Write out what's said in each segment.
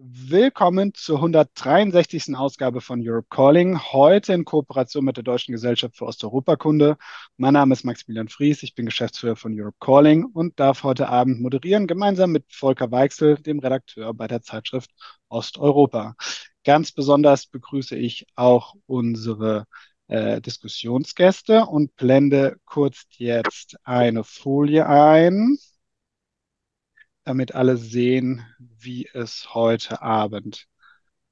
Willkommen zur 163. Ausgabe von Europe Calling, heute in Kooperation mit der Deutschen Gesellschaft für Osteuropakunde. Mein Name ist Maximilian Fries, ich bin Geschäftsführer von Europe Calling und darf heute Abend moderieren, gemeinsam mit Volker Weichsel, dem Redakteur bei der Zeitschrift Osteuropa. Ganz besonders begrüße ich auch unsere äh, Diskussionsgäste und blende kurz jetzt eine Folie ein damit alle sehen, wie es heute Abend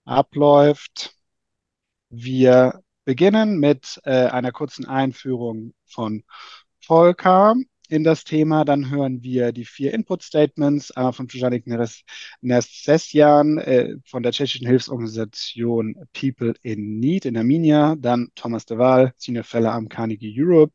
abläuft. Wir beginnen mit äh, einer kurzen Einführung von Volker in das Thema. Dann hören wir die vier Input-Statements äh, von Janik Nersessian äh, von der tschechischen Hilfsorganisation People in Need in Arminia. Dann Thomas de Waal, Senior Fellow am Carnegie Europe.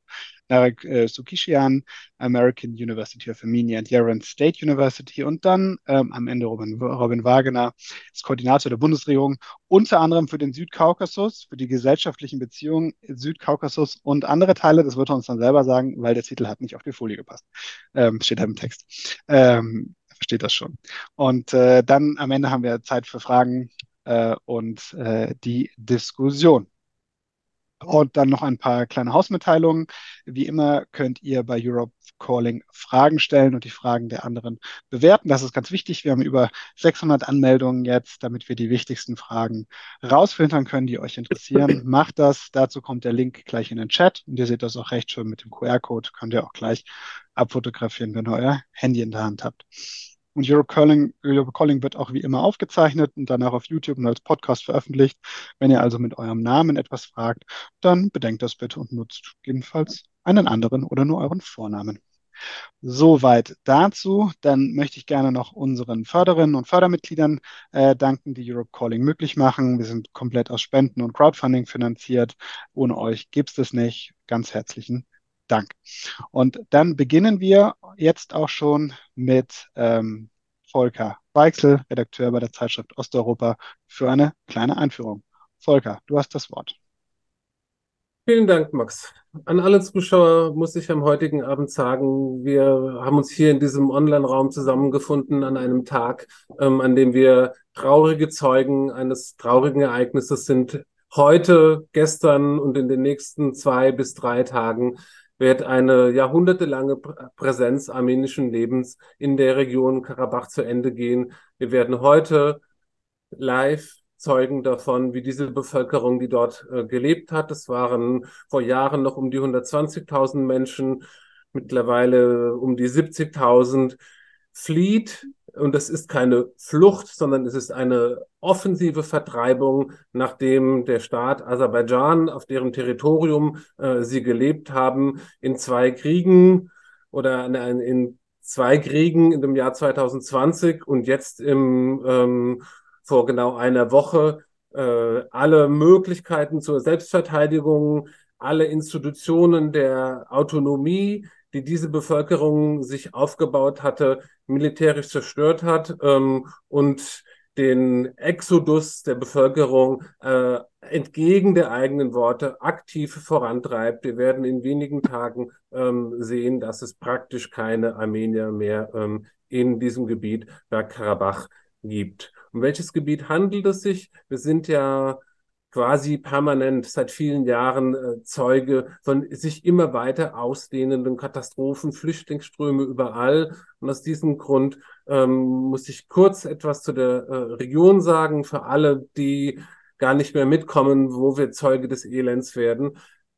Narek äh, Sukishian, American University of Armenia and Yerevan State University und dann ähm, am Ende Robin, Robin Wagner ist Koordinator der Bundesregierung, unter anderem für den Südkaukasus, für die gesellschaftlichen Beziehungen Südkaukasus und andere Teile, das wird er uns dann selber sagen, weil der Titel hat nicht auf die Folie gepasst. Ähm, steht da im Text. Ähm, versteht das schon. Und äh, dann am Ende haben wir Zeit für Fragen äh, und äh, die Diskussion. Und dann noch ein paar kleine Hausmitteilungen. Wie immer könnt ihr bei Europe Calling Fragen stellen und die Fragen der anderen bewerten. Das ist ganz wichtig. Wir haben über 600 Anmeldungen jetzt, damit wir die wichtigsten Fragen rausfiltern können, die euch interessieren. Macht das. Dazu kommt der Link gleich in den Chat. Und ihr seht das auch recht schön mit dem QR-Code. Könnt ihr auch gleich abfotografieren, wenn ihr euer Handy in der Hand habt. Und Europe Calling, wird auch wie immer aufgezeichnet und danach auf YouTube und als Podcast veröffentlicht. Wenn ihr also mit eurem Namen etwas fragt, dann bedenkt das bitte und nutzt gegebenenfalls einen anderen oder nur euren Vornamen. Soweit dazu. Dann möchte ich gerne noch unseren Förderinnen und Fördermitgliedern äh, danken, die Europe Calling möglich machen. Wir sind komplett aus Spenden und Crowdfunding finanziert. Ohne euch gibt es das nicht. Ganz herzlichen Dank. Und dann beginnen wir jetzt auch schon mit ähm, Volker Weichsel, Redakteur bei der Zeitschrift Osteuropa, für eine kleine Einführung. Volker, du hast das Wort. Vielen Dank, Max. An alle Zuschauer muss ich am heutigen Abend sagen, wir haben uns hier in diesem Online-Raum zusammengefunden an einem Tag, ähm, an dem wir traurige Zeugen eines traurigen Ereignisses sind. Heute, gestern und in den nächsten zwei bis drei Tagen wird eine jahrhundertelange Präsenz armenischen Lebens in der Region Karabach zu Ende gehen. Wir werden heute live Zeugen davon, wie diese Bevölkerung, die dort äh, gelebt hat, es waren vor Jahren noch um die 120.000 Menschen, mittlerweile um die 70.000, flieht und das ist keine Flucht, sondern es ist eine offensive Vertreibung, nachdem der Staat Aserbaidschan, auf deren Territorium äh, sie gelebt haben, in zwei Kriegen oder in, in zwei Kriegen in dem Jahr 2020 und jetzt im, ähm, vor genau einer Woche äh, alle Möglichkeiten zur Selbstverteidigung, alle Institutionen der Autonomie, die diese Bevölkerung sich aufgebaut hatte, militärisch zerstört hat ähm, und den Exodus der Bevölkerung äh, entgegen der eigenen Worte aktiv vorantreibt. Wir werden in wenigen Tagen ähm, sehen, dass es praktisch keine Armenier mehr ähm, in diesem Gebiet Bergkarabach gibt. Um welches Gebiet handelt es sich? Wir sind ja quasi permanent seit vielen Jahren äh, Zeuge von sich immer weiter ausdehnenden Katastrophen, Flüchtlingsströme überall. Und aus diesem Grund ähm, muss ich kurz etwas zu der äh, Region sagen, für alle, die gar nicht mehr mitkommen, wo wir Zeuge des Elends werden.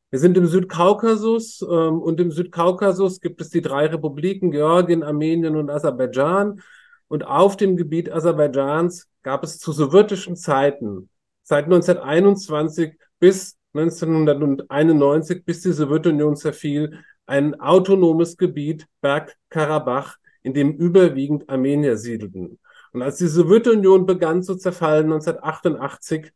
Wir sind im Südkaukasus ähm, und im Südkaukasus gibt es die drei Republiken, Georgien, Armenien und Aserbaidschan. Und auf dem Gebiet Aserbaidschans gab es zu sowjetischen Zeiten seit 1921 bis 1991, bis die Sowjetunion zerfiel, ein autonomes Gebiet, Bergkarabach, in dem überwiegend Armenier siedelten. Und als die Sowjetunion begann zu zerfallen, 1988,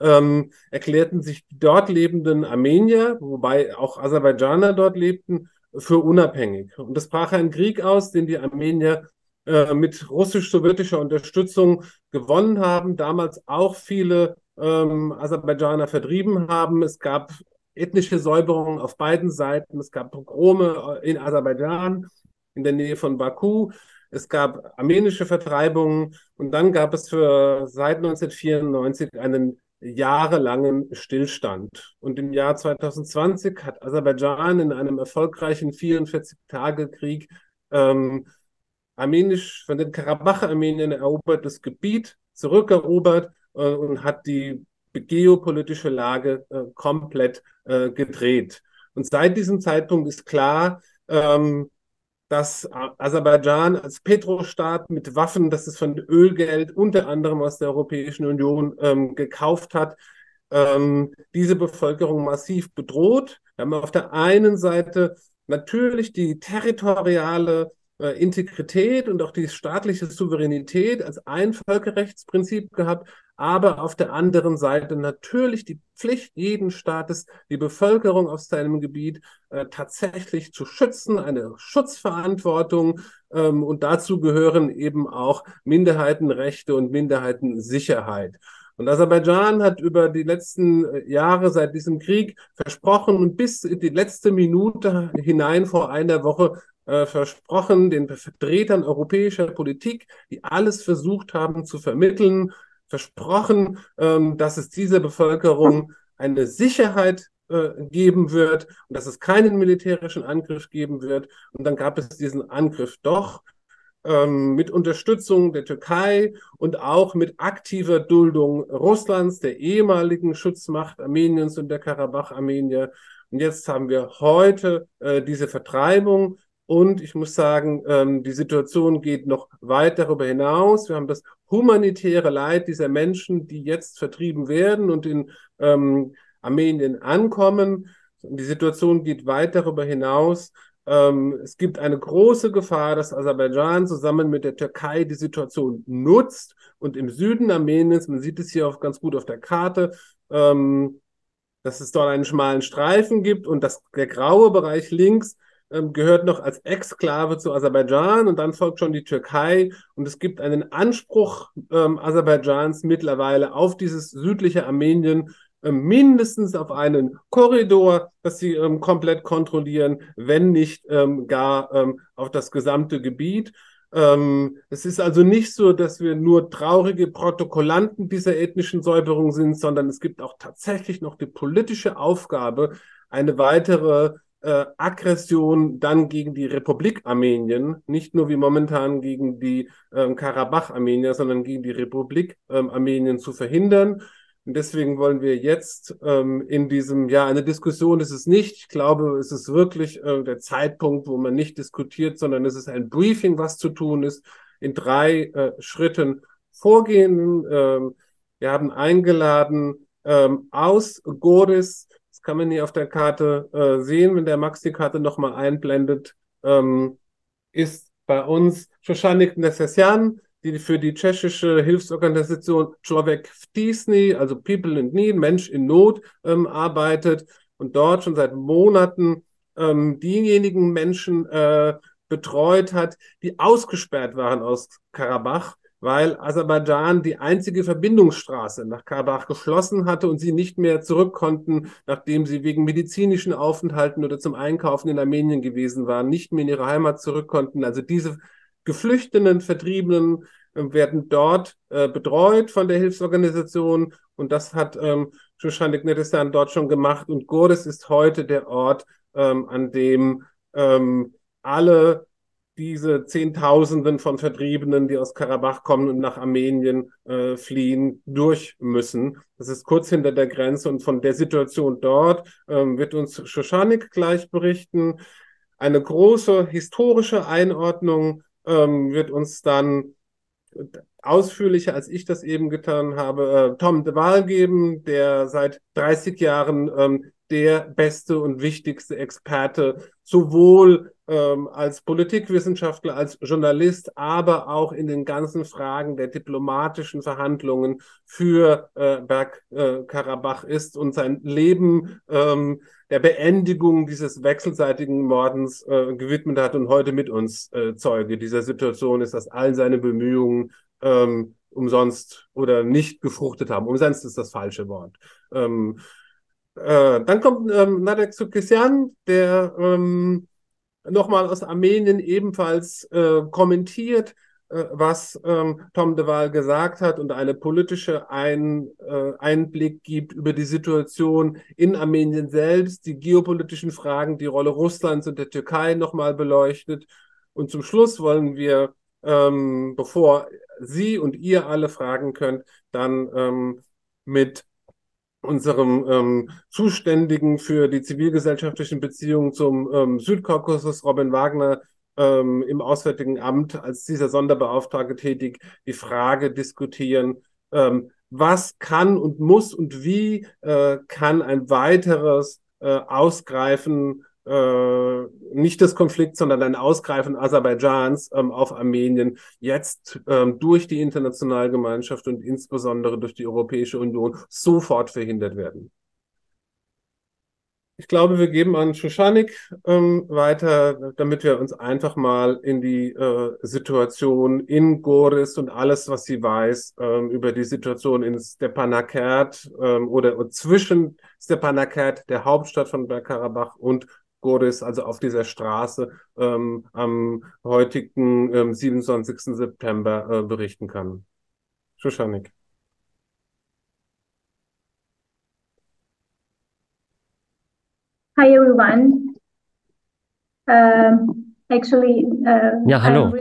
ähm, erklärten sich die dort lebenden Armenier, wobei auch Aserbaidschaner dort lebten, für unabhängig. Und es brach ein Krieg aus, den die Armenier äh, mit russisch-sowjetischer Unterstützung gewonnen haben, damals auch viele ähm, Aserbaidschaner vertrieben haben. Es gab ethnische Säuberungen auf beiden Seiten. Es gab Pogrome in Aserbaidschan, in der Nähe von Baku. es gab armenische Vertreibungen und dann gab es für seit 1994 einen jahrelangen Stillstand. Und im Jahr 2020 hat Aserbaidschan in einem erfolgreichen 44-Tage-Krieg ähm, armenisch von den Karabach-Armeniern erobertes Gebiet zurückerobert äh, und hat die geopolitische Lage äh, komplett äh, gedreht. Und seit diesem Zeitpunkt ist klar, ähm, dass Aserbaidschan als Petrostaat mit Waffen, das es von Ölgeld unter anderem aus der Europäischen Union ähm, gekauft hat, ähm, diese Bevölkerung massiv bedroht. Wir haben auf der einen Seite natürlich die territoriale äh, Integrität und auch die staatliche Souveränität als ein Völkerrechtsprinzip gehabt, aber auf der anderen Seite natürlich die Pflicht jeden Staates, die Bevölkerung auf seinem Gebiet äh, tatsächlich zu schützen, eine Schutzverantwortung ähm, und dazu gehören eben auch Minderheitenrechte und Minderheitensicherheit. Und Aserbaidschan hat über die letzten äh, Jahre seit diesem Krieg versprochen und bis in die letzte Minute hinein vor einer Woche äh, versprochen, den Vertretern europäischer Politik, die alles versucht haben zu vermitteln, versprochen, ähm, dass es dieser Bevölkerung eine Sicherheit äh, geben wird und dass es keinen militärischen Angriff geben wird. Und dann gab es diesen Angriff doch ähm, mit Unterstützung der Türkei und auch mit aktiver Duldung Russlands, der ehemaligen Schutzmacht Armeniens und der Karabach-Armenier. Und jetzt haben wir heute äh, diese Vertreibung und ich muss sagen, ähm, die Situation geht noch weit darüber hinaus. Wir haben das humanitäre Leid dieser Menschen, die jetzt vertrieben werden und in ähm, Armenien ankommen. Die Situation geht weit darüber hinaus. Ähm, es gibt eine große Gefahr, dass Aserbaidschan zusammen mit der Türkei die Situation nutzt und im Süden Armeniens, man sieht es hier auch ganz gut auf der Karte, ähm, dass es dort einen schmalen Streifen gibt und dass der graue Bereich links ähm, gehört noch als Exklave zu Aserbaidschan und dann folgt schon die Türkei und es gibt einen Anspruch ähm, Aserbaidschans mittlerweile auf dieses südliche Armenien mindestens auf einen Korridor, das sie ähm, komplett kontrollieren, wenn nicht ähm, gar ähm, auf das gesamte Gebiet. Ähm, es ist also nicht so, dass wir nur traurige Protokollanten dieser ethnischen Säuberung sind, sondern es gibt auch tatsächlich noch die politische Aufgabe, eine weitere äh, Aggression dann gegen die Republik Armenien, nicht nur wie momentan gegen die ähm, Karabach-Armenier, sondern gegen die Republik ähm, Armenien zu verhindern. Und deswegen wollen wir jetzt ähm, in diesem Jahr eine Diskussion ist es nicht. Ich glaube, es ist wirklich äh, der Zeitpunkt, wo man nicht diskutiert, sondern es ist ein Briefing, was zu tun ist, in drei äh, Schritten vorgehen. Ähm, wir haben eingeladen ähm, aus Goris kann man hier auf der Karte äh, sehen, wenn der Max die Karte nochmal einblendet, ähm, ist bei uns Shoshanik Nesesjan, die für die tschechische Hilfsorganisation Človek v Tisni, also People in Need, Mensch in Not, ähm, arbeitet und dort schon seit Monaten ähm, diejenigen Menschen äh, betreut hat, die ausgesperrt waren aus Karabach weil Aserbaidschan die einzige Verbindungsstraße nach Karabach geschlossen hatte und sie nicht mehr zurück konnten, nachdem sie wegen medizinischen Aufenthalten oder zum Einkaufen in Armenien gewesen waren, nicht mehr in ihre Heimat zurück konnten. Also diese Geflüchteten, Vertriebenen äh, werden dort äh, betreut von der Hilfsorganisation und das hat ähm, Shushanik Nedesan dort schon gemacht und Gordes ist heute der Ort, ähm, an dem ähm, alle diese Zehntausenden von Vertriebenen, die aus Karabach kommen und nach Armenien äh, fliehen, durch müssen. Das ist kurz hinter der Grenze und von der Situation dort ähm, wird uns Shoshanik gleich berichten. Eine große historische Einordnung ähm, wird uns dann ausführlicher, als ich das eben getan habe, äh, Tom de Waal geben, der seit 30 Jahren ähm, der beste und wichtigste Experte, sowohl ähm, als Politikwissenschaftler, als Journalist, aber auch in den ganzen Fragen der diplomatischen Verhandlungen für äh, Bergkarabach äh, ist und sein Leben ähm, der Beendigung dieses wechselseitigen Mordens äh, gewidmet hat und heute mit uns äh, Zeuge dieser Situation ist, dass all seine Bemühungen ähm, umsonst oder nicht gefruchtet haben. Umsonst ist das falsche Wort. Ähm, äh, dann kommt ähm, Nadek Sukisyan, der ähm, nochmal aus Armenien ebenfalls äh, kommentiert, äh, was ähm, Tom de Waal gesagt hat und eine politische Ein, äh, Einblick gibt über die Situation in Armenien selbst, die geopolitischen Fragen, die Rolle Russlands und der Türkei nochmal beleuchtet. Und zum Schluss wollen wir, ähm, bevor Sie und ihr alle fragen könnt, dann ähm, mit unserem ähm, Zuständigen für die zivilgesellschaftlichen Beziehungen zum ähm, Südkaukasus, Robin Wagner, ähm, im Auswärtigen Amt als dieser Sonderbeauftragte tätig, die Frage diskutieren, ähm, was kann und muss und wie äh, kann ein weiteres äh, Ausgreifen äh, nicht des Konflikts, sondern ein Ausgreifen Aserbaidschans ähm, auf Armenien jetzt ähm, durch die internationale Gemeinschaft und insbesondere durch die Europäische Union sofort verhindert werden. Ich glaube, wir geben an Shushanik ähm, weiter, damit wir uns einfach mal in die äh, Situation in Goris und alles, was sie weiß, ähm, über die Situation in Stepanakert ähm, oder zwischen Stepanakert, der Hauptstadt von Bergkarabach, und Goris, also auf dieser Straße, ähm, am heutigen ähm, 27. September äh, berichten kann. Shushanik. Hi everyone. Um, actually, uh, ja, hallo.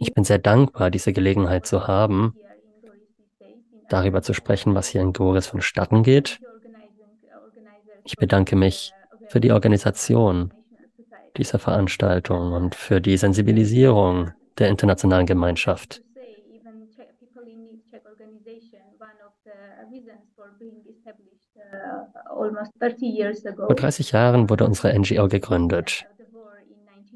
Ich bin sehr dankbar, diese Gelegenheit zu haben, darüber zu sprechen, was hier in Goris vonstatten geht ich bedanke mich für die Organisation dieser Veranstaltung und für die Sensibilisierung der internationalen Gemeinschaft. Vor 30 Jahren wurde unsere NGO gegründet.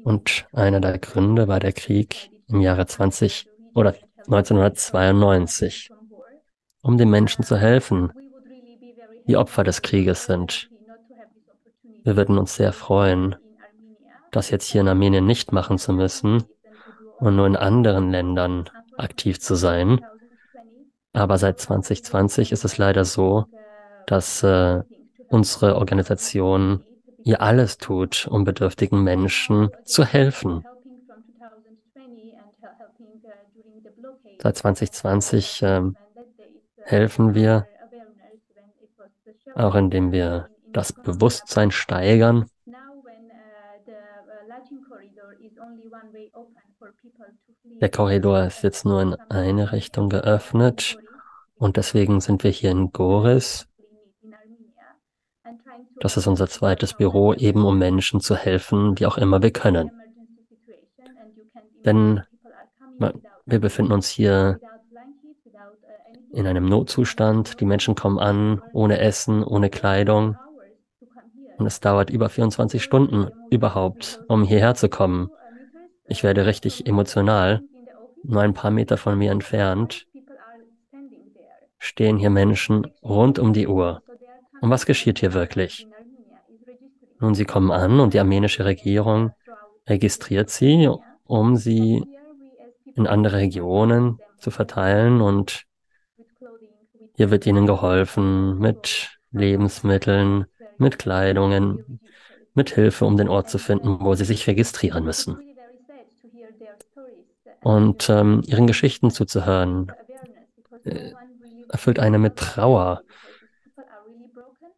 Und einer der Gründe war der Krieg im Jahre 20 oder 1992, um den Menschen zu helfen, die Opfer des Krieges sind. Wir würden uns sehr freuen, das jetzt hier in Armenien nicht machen zu müssen und nur in anderen Ländern aktiv zu sein. Aber seit 2020 ist es leider so, dass äh, unsere Organisation ihr alles tut, um bedürftigen Menschen zu helfen. Seit 2020 äh, helfen wir, auch indem wir das Bewusstsein steigern. Der Korridor ist jetzt nur in eine Richtung geöffnet und deswegen sind wir hier in Goris. Das ist unser zweites Büro, eben um Menschen zu helfen, wie auch immer wir können. Denn wir befinden uns hier in einem Notzustand. Die Menschen kommen an, ohne Essen, ohne Kleidung. Und es dauert über 24 Stunden überhaupt, um hierher zu kommen. Ich werde richtig emotional. Nur ein paar Meter von mir entfernt stehen hier Menschen rund um die Uhr. Und was geschieht hier wirklich? Nun, sie kommen an und die armenische Regierung registriert sie, um sie in andere Regionen zu verteilen und hier wird ihnen geholfen mit Lebensmitteln, mit Kleidungen, mit Hilfe, um den Ort zu finden, wo sie sich registrieren müssen. Und ähm, ihren Geschichten zuzuhören, äh, erfüllt eine mit Trauer.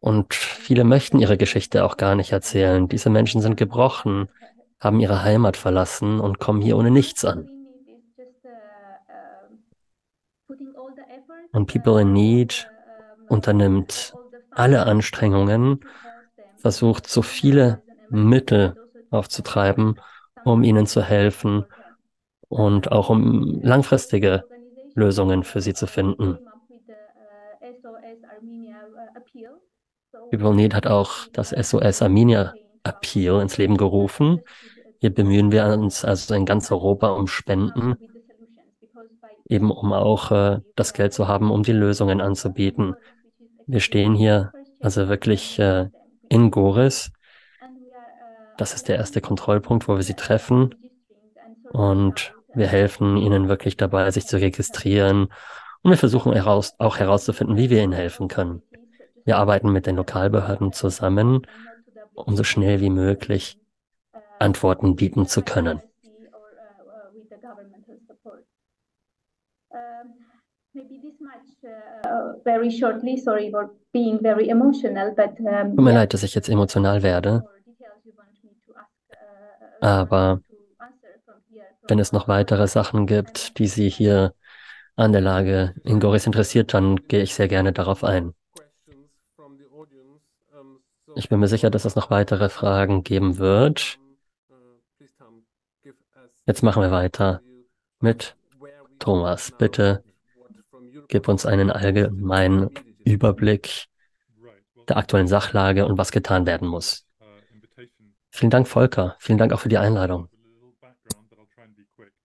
Und viele möchten ihre Geschichte auch gar nicht erzählen. Diese Menschen sind gebrochen, haben ihre Heimat verlassen und kommen hier ohne nichts an. Und People in Need unternimmt alle Anstrengungen, versucht so viele Mittel aufzutreiben, um ihnen zu helfen und auch um langfristige Lösungen für sie zu finden. People Need hat auch das SOS Armenia Appeal ins Leben gerufen. Hier bemühen wir uns also in ganz Europa um Spenden, eben um auch äh, das Geld zu haben, um die Lösungen anzubieten. Wir stehen hier also wirklich äh, in Goris. Das ist der erste Kontrollpunkt, wo wir sie treffen. Und wir helfen ihnen wirklich dabei, sich zu registrieren. Und wir versuchen heraus, auch herauszufinden, wie wir ihnen helfen können. Wir arbeiten mit den Lokalbehörden zusammen, um so schnell wie möglich Antworten bieten zu können. Tut mir leid, dass ich jetzt emotional werde, aber wenn es noch weitere Sachen gibt, die Sie hier an der Lage in Goris interessiert, dann gehe ich sehr gerne darauf ein. Ich bin mir sicher, dass es noch weitere Fragen geben wird. Jetzt machen wir weiter mit Thomas. Bitte gib uns einen allgemeinen Überblick der aktuellen Sachlage und was getan werden muss. Vielen Dank, Volker. Vielen Dank auch für die Einladung.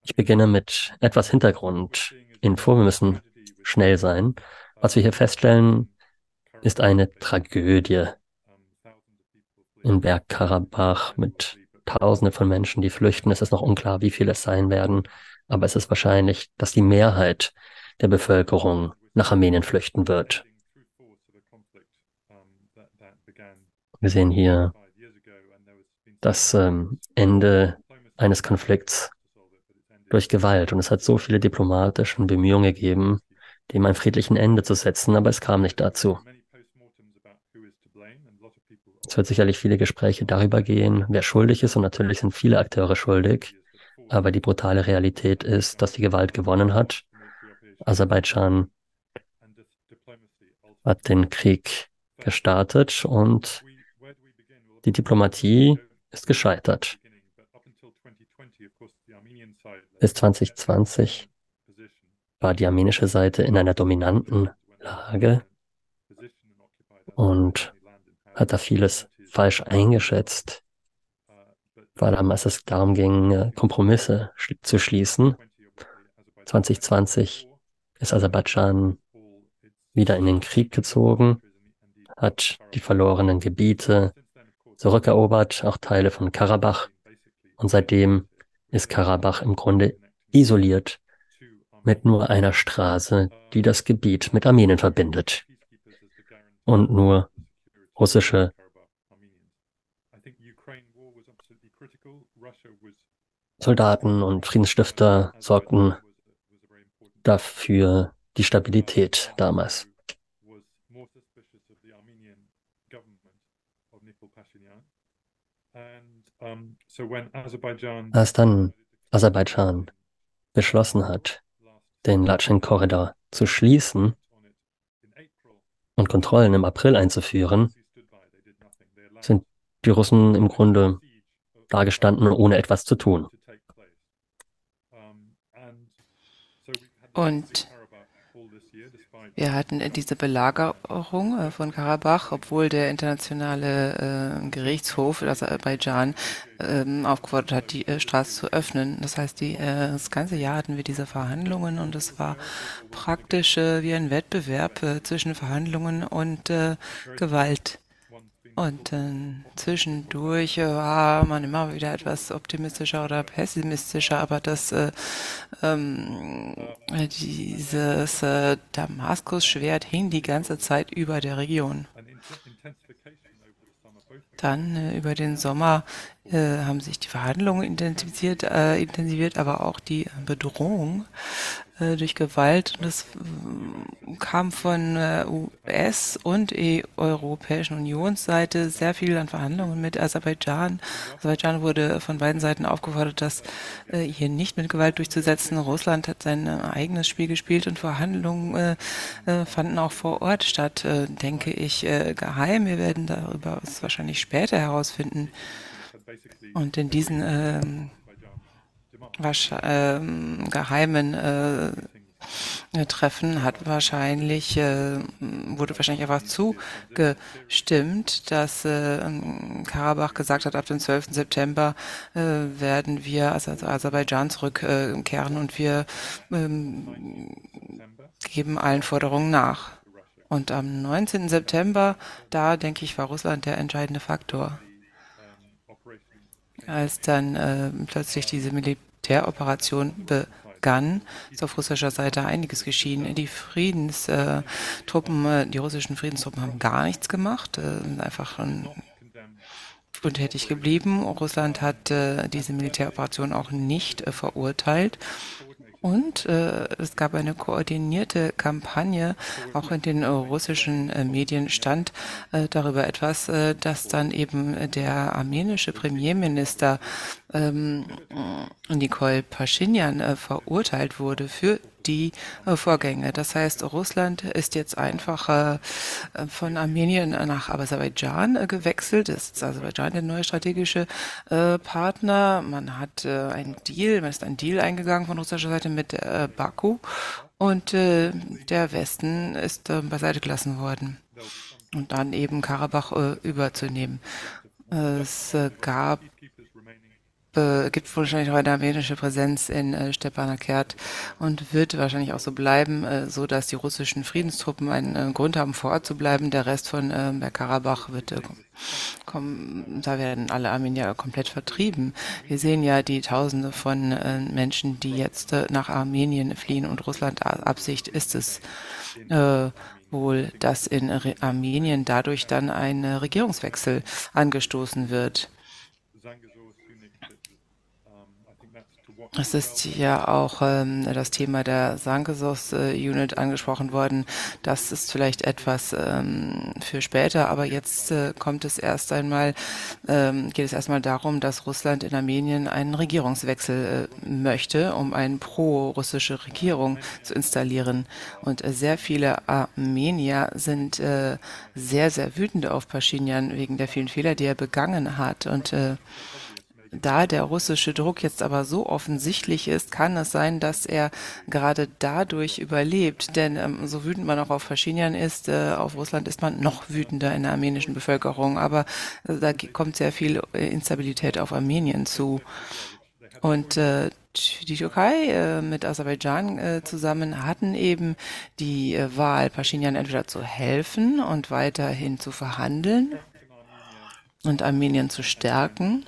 Ich beginne mit etwas Hintergrundinfo. Wir müssen schnell sein. Was wir hier feststellen, ist eine Tragödie in Bergkarabach mit Tausende von Menschen, die flüchten. Es ist noch unklar, wie viele es sein werden, aber es ist wahrscheinlich, dass die Mehrheit der Bevölkerung nach Armenien flüchten wird. Wir sehen hier das ähm, Ende eines Konflikts durch Gewalt. Und es hat so viele diplomatische Bemühungen gegeben, dem ein friedlichen Ende zu setzen, aber es kam nicht dazu. Es wird sicherlich viele Gespräche darüber gehen, wer schuldig ist, und natürlich sind viele Akteure schuldig. Aber die brutale Realität ist, dass die Gewalt gewonnen hat. Aserbaidschan hat den Krieg gestartet und die Diplomatie ist gescheitert. Bis 2020 war die armenische Seite in einer dominanten Lage und hat da vieles falsch eingeschätzt, vor allem als es darum ging, Kompromisse zu schließen. 2020 ist Aserbaidschan wieder in den Krieg gezogen, hat die verlorenen Gebiete zurückerobert, auch Teile von Karabach. Und seitdem ist Karabach im Grunde isoliert mit nur einer Straße, die das Gebiet mit Armenien verbindet. Und nur russische Soldaten und Friedensstifter sorgten dafür die Stabilität damals. Als dann Aserbaidschan beschlossen hat, den Latschin-Korridor zu schließen und Kontrollen im April einzuführen, sind die Russen im Grunde dagestanden, ohne etwas zu tun. Und wir hatten diese Belagerung äh, von Karabach, obwohl der internationale äh, Gerichtshof Aserbaidschan äh, aufgefordert hat, die äh, Straße zu öffnen. Das heißt, die, äh, das ganze Jahr hatten wir diese Verhandlungen und es war praktisch wie ein Wettbewerb zwischen Verhandlungen und Gewalt. Und äh, zwischendurch äh, war man immer wieder etwas optimistischer oder pessimistischer, aber das äh, ähm, dieses äh, Damaskus-Schwert hing die ganze Zeit über der Region. Dann äh, über den Sommer äh, haben sich die Verhandlungen intensiviert, äh, intensiviert, aber auch die Bedrohung äh, durch Gewalt. Und das äh, kam von äh, US- und e Europäischen Unionsseite sehr viel an Verhandlungen mit Aserbaidschan. Aserbaidschan wurde von beiden Seiten aufgefordert, das hier nicht mit Gewalt durchzusetzen. Russland hat sein eigenes Spiel gespielt und Verhandlungen fanden auch vor Ort statt, denke ich, geheim. Wir werden darüber wahrscheinlich später herausfinden. Und in diesen ähm, äh, geheimen äh, Treffen hat wahrscheinlich, äh, wurde wahrscheinlich einfach zugestimmt, dass äh, Karabach gesagt hat, ab dem 12. September äh, werden wir also Aserbaidschan zurückkehren und wir ähm, geben allen Forderungen nach. Und am 19. September, da denke ich, war Russland der entscheidende Faktor. Als dann äh, plötzlich diese Militär Militäroperation begann, ist auf russischer Seite einiges geschehen. Die Friedenstruppen, äh, die russischen Friedenstruppen haben gar nichts gemacht, äh, einfach untätig geblieben. Russland hat äh, diese Militäroperation auch nicht verurteilt. Und äh, es gab eine koordinierte Kampagne, auch in den äh, russischen äh, Medien stand äh, darüber etwas, äh, dass dann eben der armenische Premierminister ähm, Nikol äh, verurteilt wurde für die äh, Vorgänge. Das heißt, Russland ist jetzt einfach äh, von Armenien nach Aserbaidschan äh, gewechselt. Es ist Aserbaidschan der neue strategische Partner. Man hat einen Deal, man ist einen Deal eingegangen von russischer Seite mit Baku und der Westen ist beiseite gelassen worden und dann eben Karabach überzunehmen. Es gab äh, gibt wahrscheinlich eine armenische Präsenz in äh, Stepanakert und wird wahrscheinlich auch so bleiben, äh, so dass die russischen Friedenstruppen einen äh, Grund haben, vor Ort zu bleiben. Der Rest von äh, Bergkarabach wird äh, kommen, da werden alle Armenier komplett vertrieben. Wir sehen ja die Tausende von äh, Menschen, die jetzt äh, nach Armenien fliehen und Russland Absicht ist es, äh, wohl, dass in Armenien dadurch dann ein Regierungswechsel angestoßen wird. Es ist ja auch ähm, das Thema der Sankesos-Unit angesprochen worden. Das ist vielleicht etwas ähm, für später, aber jetzt äh, kommt es erst einmal, ähm, geht es erstmal darum, dass Russland in Armenien einen Regierungswechsel äh, möchte, um eine pro-russische Regierung zu installieren. Und sehr viele Armenier sind äh, sehr, sehr wütend auf Pashinyan wegen der vielen Fehler, die er begangen hat. Und äh, da der russische Druck jetzt aber so offensichtlich ist, kann es sein, dass er gerade dadurch überlebt. Denn ähm, so wütend man auch auf Faschinian ist, äh, auf Russland ist man noch wütender in der armenischen Bevölkerung. Aber äh, da kommt sehr viel äh, Instabilität auf Armenien zu. Und äh, die Türkei äh, mit Aserbaidschan äh, zusammen hatten eben die äh, Wahl, Pashinyan entweder zu helfen und weiterhin zu verhandeln und Armenien zu stärken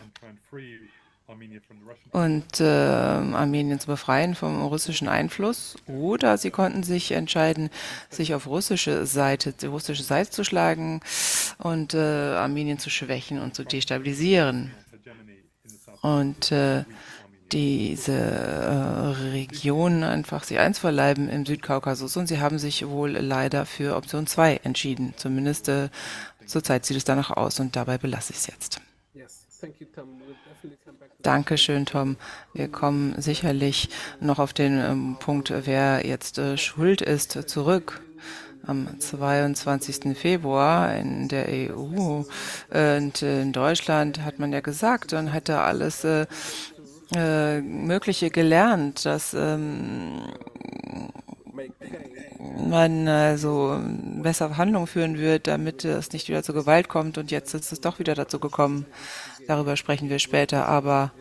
und äh, Armenien zu befreien vom russischen Einfluss. Oder sie konnten sich entscheiden, sich auf russische Seite, die russische Seite zu schlagen und äh, Armenien zu schwächen und zu destabilisieren. Und äh, diese äh, Region einfach sich einzuverleiben im Südkaukasus. Und sie haben sich wohl leider für Option 2 entschieden. Zumindest äh, zurzeit sieht es danach aus und dabei belasse ich es jetzt. Dankeschön, Tom. Wir kommen sicherlich noch auf den ähm, Punkt, wer jetzt äh, schuld ist, zurück. Am 22. Februar in der EU äh, und in Deutschland hat man ja gesagt und hätte alles äh, äh, Mögliche gelernt, dass ähm, man also besser Verhandlungen führen wird, damit es nicht wieder zur Gewalt kommt. Und jetzt ist es doch wieder dazu gekommen. Darüber sprechen wir später. Aber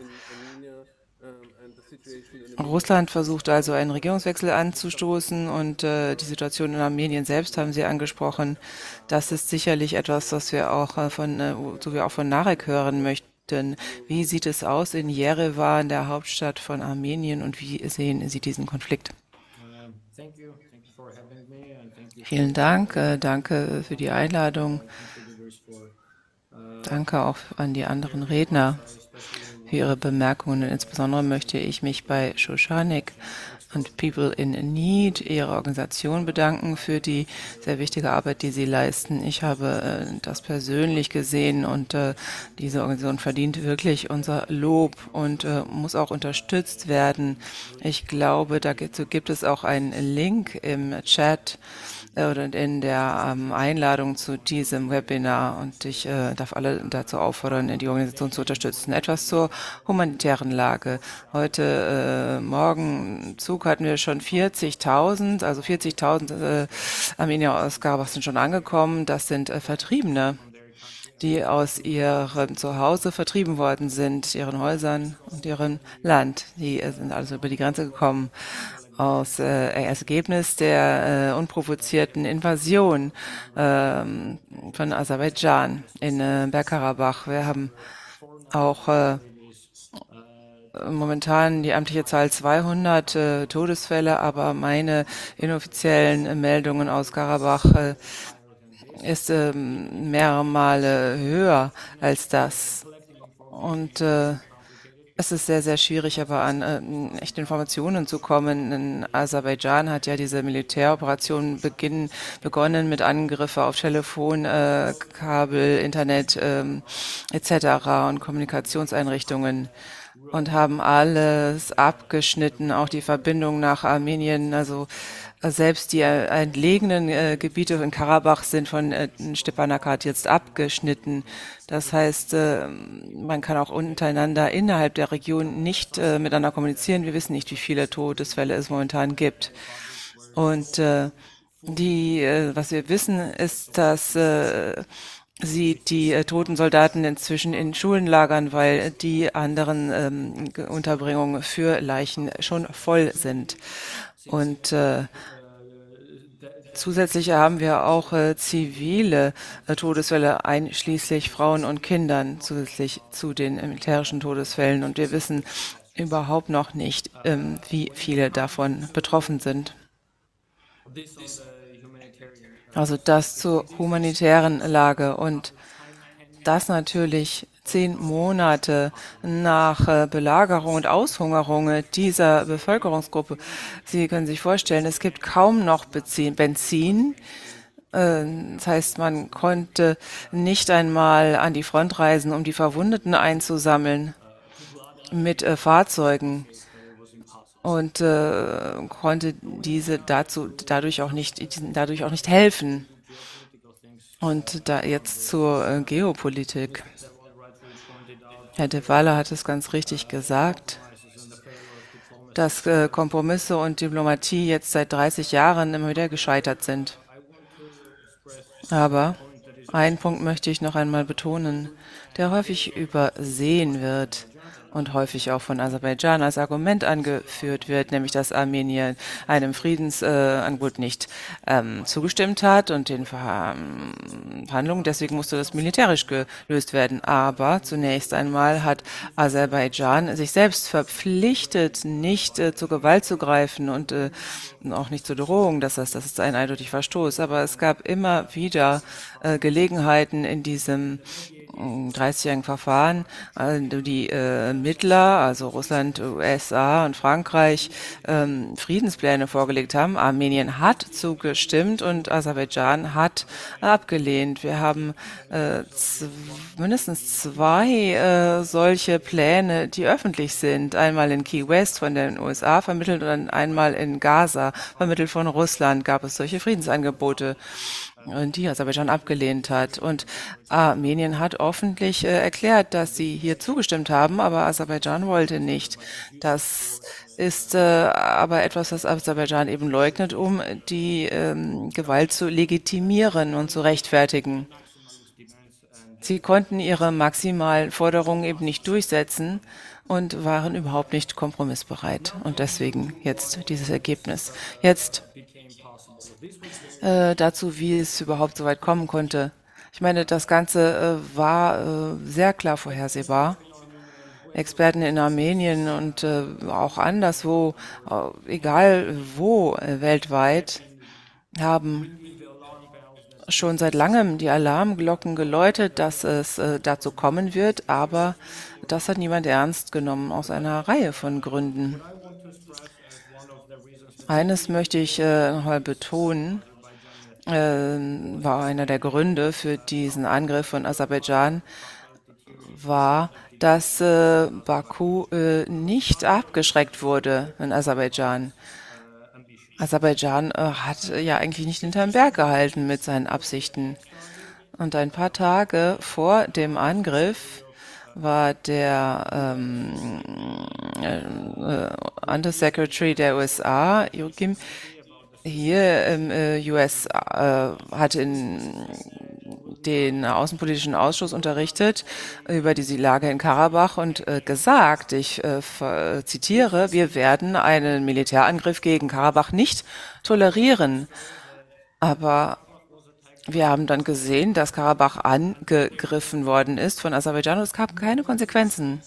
Russland versucht also einen Regierungswechsel anzustoßen und äh, die Situation in Armenien selbst haben Sie angesprochen. Das ist sicherlich etwas, was wir auch äh, von, äh, so wir auch von Narek hören möchten. Wie sieht es aus in Jerewan, der Hauptstadt von Armenien, und wie sehen Sie diesen Konflikt? Vielen Dank, äh, danke für die Einladung. Danke auch an die anderen Redner für Ihre Bemerkungen. Insbesondere möchte ich mich bei Shoshanik und People in Need, ihrer Organisation, bedanken für die sehr wichtige Arbeit, die sie leisten. Ich habe äh, das persönlich gesehen und äh, diese Organisation verdient wirklich unser Lob und äh, muss auch unterstützt werden. Ich glaube, dazu gibt es auch einen Link im Chat oder in der ähm, Einladung zu diesem Webinar und ich äh, darf alle dazu auffordern, die Organisation zu unterstützen. Etwas zur humanitären Lage. Heute äh, Morgen Zug hatten wir schon 40.000, also 40.000 äh, Armenier aus Karabach sind schon angekommen. Das sind äh, Vertriebene die aus ihrem Zuhause vertrieben worden sind, ihren Häusern und ihrem Land. Die äh, sind also über die Grenze gekommen aus, äh, Ergebnis der äh, unprovozierten Invasion äh, von Aserbaidschan in äh, Bergkarabach. Wir haben auch äh, momentan die amtliche Zahl 200 äh, Todesfälle, aber meine inoffiziellen Meldungen aus Karabach äh, ist ähm, mehrere Male höher als das. Und äh, es ist sehr, sehr schwierig, aber an äh, echte Informationen zu kommen. In Aserbaidschan hat ja diese Militäroperation beginn, begonnen mit Angriffen auf Telefon, äh, Kabel, Internet ähm, etc. und Kommunikationseinrichtungen und haben alles abgeschnitten, auch die Verbindung nach Armenien. Also selbst die äh, entlegenen äh, Gebiete in Karabach sind von äh, Stepanakert jetzt abgeschnitten. Das heißt, äh, man kann auch untereinander innerhalb der Region nicht äh, miteinander kommunizieren. Wir wissen nicht, wie viele Todesfälle es momentan gibt. Und äh, die, äh, was wir wissen, ist, dass äh, sie die äh, toten Soldaten inzwischen in Schulen lagern, weil die anderen ähm, Unterbringungen für Leichen schon voll sind. Und äh, zusätzlich haben wir auch äh, zivile äh, Todesfälle, einschließlich Frauen und Kindern, zusätzlich zu den militärischen Todesfällen. Und wir wissen überhaupt noch nicht, ähm, wie viele davon betroffen sind. Also das zur humanitären Lage und das natürlich zehn Monate nach äh, Belagerung und Aushungerung dieser Bevölkerungsgruppe. Sie können sich vorstellen, es gibt kaum noch Benzin. Äh, das heißt, man konnte nicht einmal an die Front reisen, um die Verwundeten einzusammeln mit äh, Fahrzeugen und äh, konnte diese dazu dadurch auch nicht dadurch auch nicht helfen. Und da jetzt zur äh, Geopolitik. Herr de Walle hat es ganz richtig gesagt, dass äh, Kompromisse und Diplomatie jetzt seit 30 Jahren immer wieder gescheitert sind. Aber einen Punkt möchte ich noch einmal betonen, der häufig übersehen wird und häufig auch von Aserbaidschan als Argument angeführt wird, nämlich dass Armenien einem Friedensangebot äh, nicht ähm, zugestimmt hat und den Verhandlungen, deswegen musste das militärisch gelöst werden. Aber zunächst einmal hat Aserbaidschan sich selbst verpflichtet, nicht äh, zur Gewalt zu greifen und äh, auch nicht zur Drohung. Das heißt, das ist ein eindeutig Verstoß. Aber es gab immer wieder äh, Gelegenheiten in diesem 30-jährigen Verfahren also die äh, Mittler, also Russland, USA und Frankreich, ähm, Friedenspläne vorgelegt haben. Armenien hat zugestimmt und Aserbaidschan hat abgelehnt. Wir haben äh, mindestens zwei äh, solche Pläne, die öffentlich sind. Einmal in Key West von den USA vermittelt und einmal in Gaza vermittelt von Russland gab es solche Friedensangebote die Aserbaidschan abgelehnt hat. Und Armenien hat öffentlich äh, erklärt, dass sie hier zugestimmt haben, aber Aserbaidschan wollte nicht. Das ist äh, aber etwas, was Aserbaidschan eben leugnet, um die ähm, Gewalt zu legitimieren und zu rechtfertigen. Sie konnten ihre maximalen Forderungen eben nicht durchsetzen und waren überhaupt nicht kompromissbereit. Und deswegen jetzt dieses Ergebnis. Jetzt äh, dazu, wie es überhaupt so weit kommen konnte. Ich meine, das Ganze äh, war äh, sehr klar vorhersehbar. Experten in Armenien und äh, auch anderswo, äh, egal wo weltweit, haben schon seit langem die Alarmglocken geläutet, dass es dazu kommen wird, aber das hat niemand ernst genommen aus einer Reihe von Gründen. Eines möchte ich äh, nochmal betonen, äh, war einer der Gründe für diesen Angriff von Aserbaidschan, war, dass äh, Baku äh, nicht abgeschreckt wurde in Aserbaidschan. Aserbaidschan äh, hat ja eigentlich nicht hinterm Berg gehalten mit seinen Absichten. Und ein paar Tage vor dem Angriff war der ähm, äh, Undersecretary der USA, Joachim, hier im äh, US äh, hat in den Außenpolitischen Ausschuss unterrichtet über diese Lage in Karabach und äh, gesagt, ich äh, zitiere, wir werden einen Militärangriff gegen Karabach nicht tolerieren. Aber wir haben dann gesehen, dass Karabach angegriffen worden ist von Aserbaidschan und es gab keine Konsequenzen.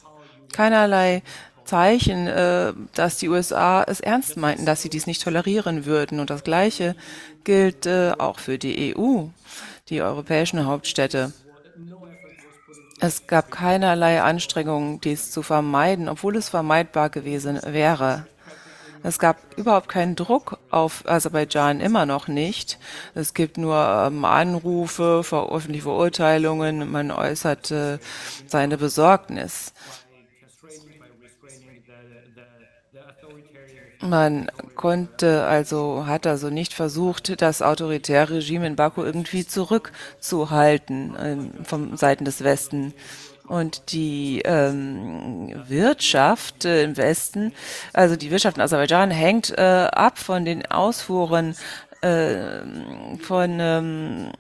Keinerlei Zeichen, äh, dass die USA es ernst meinten, dass sie dies nicht tolerieren würden. Und das Gleiche gilt äh, auch für die EU. die europäischen Hauptstädte. Es gab keinerlei Anstrengungen, dies zu vermeiden, obwohl es vermeidbar gewesen wäre. Es gab überhaupt keinen Druck auf Aserbaidschan, immer noch nicht. Es gibt nur ähm, Anrufe, öffentliche Verurteilungen, man äußert äh, seine Besorgnis. Man konnte also, hat also nicht versucht, das autoritäre Regime in Baku irgendwie zurückzuhalten äh, von Seiten des Westen. Und die ähm, Wirtschaft äh, im Westen, also die Wirtschaft in Aserbaidschan hängt äh, ab von den Ausfuhren äh, von ähm,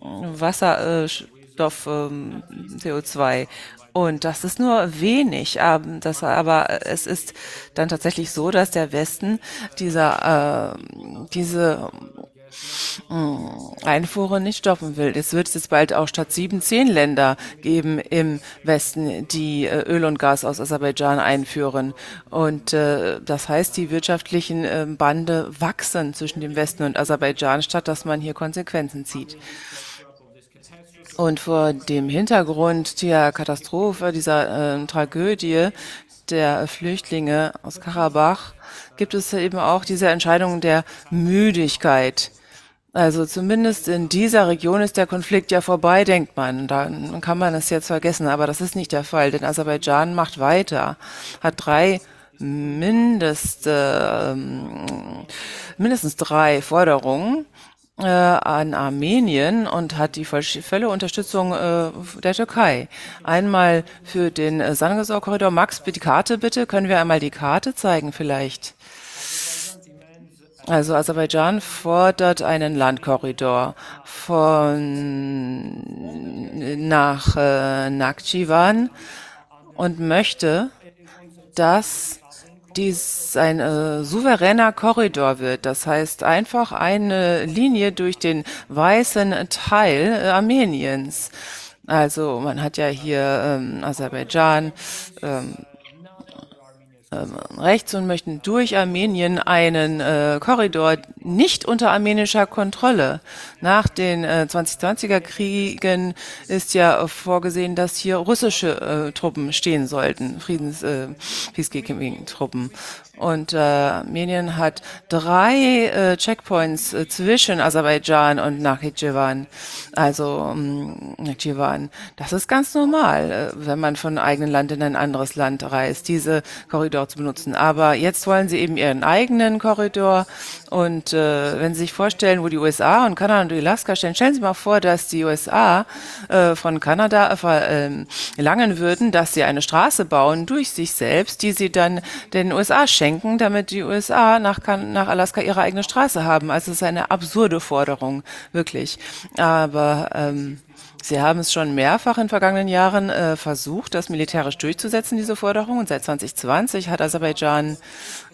Wasserstoff, ähm, CO2 und das ist nur wenig. Das, aber es ist dann tatsächlich so, dass der Westen dieser, äh, diese äh, Einfuhren nicht stoppen will. Es wird jetzt bald auch statt sieben, zehn Länder geben im Westen, die äh, Öl und Gas aus Aserbaidschan einführen. Und äh, das heißt, die wirtschaftlichen äh, Bande wachsen zwischen dem Westen und Aserbaidschan, statt dass man hier Konsequenzen zieht. Und vor dem Hintergrund der Katastrophe, dieser äh, Tragödie der Flüchtlinge aus Karabach, gibt es eben auch diese Entscheidung der Müdigkeit. Also zumindest in dieser Region ist der Konflikt ja vorbei, denkt man. Dann kann man es jetzt vergessen, aber das ist nicht der Fall, denn Aserbaidschan macht weiter, hat drei mindest, äh, mindestens drei Forderungen äh, an Armenien und hat die volle Unterstützung äh, der Türkei. Einmal für den äh, Sangesau-Korridor. Max, die Karte bitte. Können wir einmal die Karte zeigen vielleicht? Also Aserbaidschan fordert einen Landkorridor von nach äh, Nakhchivan und möchte, dass dies ein äh, souveräner Korridor wird. Das heißt einfach eine Linie durch den weißen Teil äh, Armeniens. Also man hat ja hier ähm, Aserbaidschan, ähm, rechts und möchten durch Armenien einen äh, Korridor nicht unter armenischer Kontrolle. Nach den äh, 2020er Kriegen ist ja vorgesehen, dass hier russische äh, Truppen stehen sollten, Friedens äh, Peacekeeping-Truppen. Und äh, Armenien hat drei äh, Checkpoints äh, zwischen Aserbaidschan und Nakhchivan. Also ähm, Nakhchivan. Das ist ganz normal, äh, wenn man von einem eigenen Land in ein anderes Land reist, diese Korridor zu benutzen. Aber jetzt wollen sie eben ihren eigenen Korridor. Und äh, wenn Sie sich vorstellen, wo die USA und Kanada und Alaska stehen, stellen Sie mal vor, dass die USA äh, von Kanada verlangen äh, würden, dass sie eine Straße bauen durch sich selbst, die sie dann den USA schenken damit die USA nach, nach Alaska ihre eigene Straße haben. Also es ist eine absurde Forderung, wirklich. Aber ähm, Sie haben es schon mehrfach in vergangenen Jahren äh, versucht, das militärisch durchzusetzen, diese Forderung. Und seit 2020 hat Aserbaidschan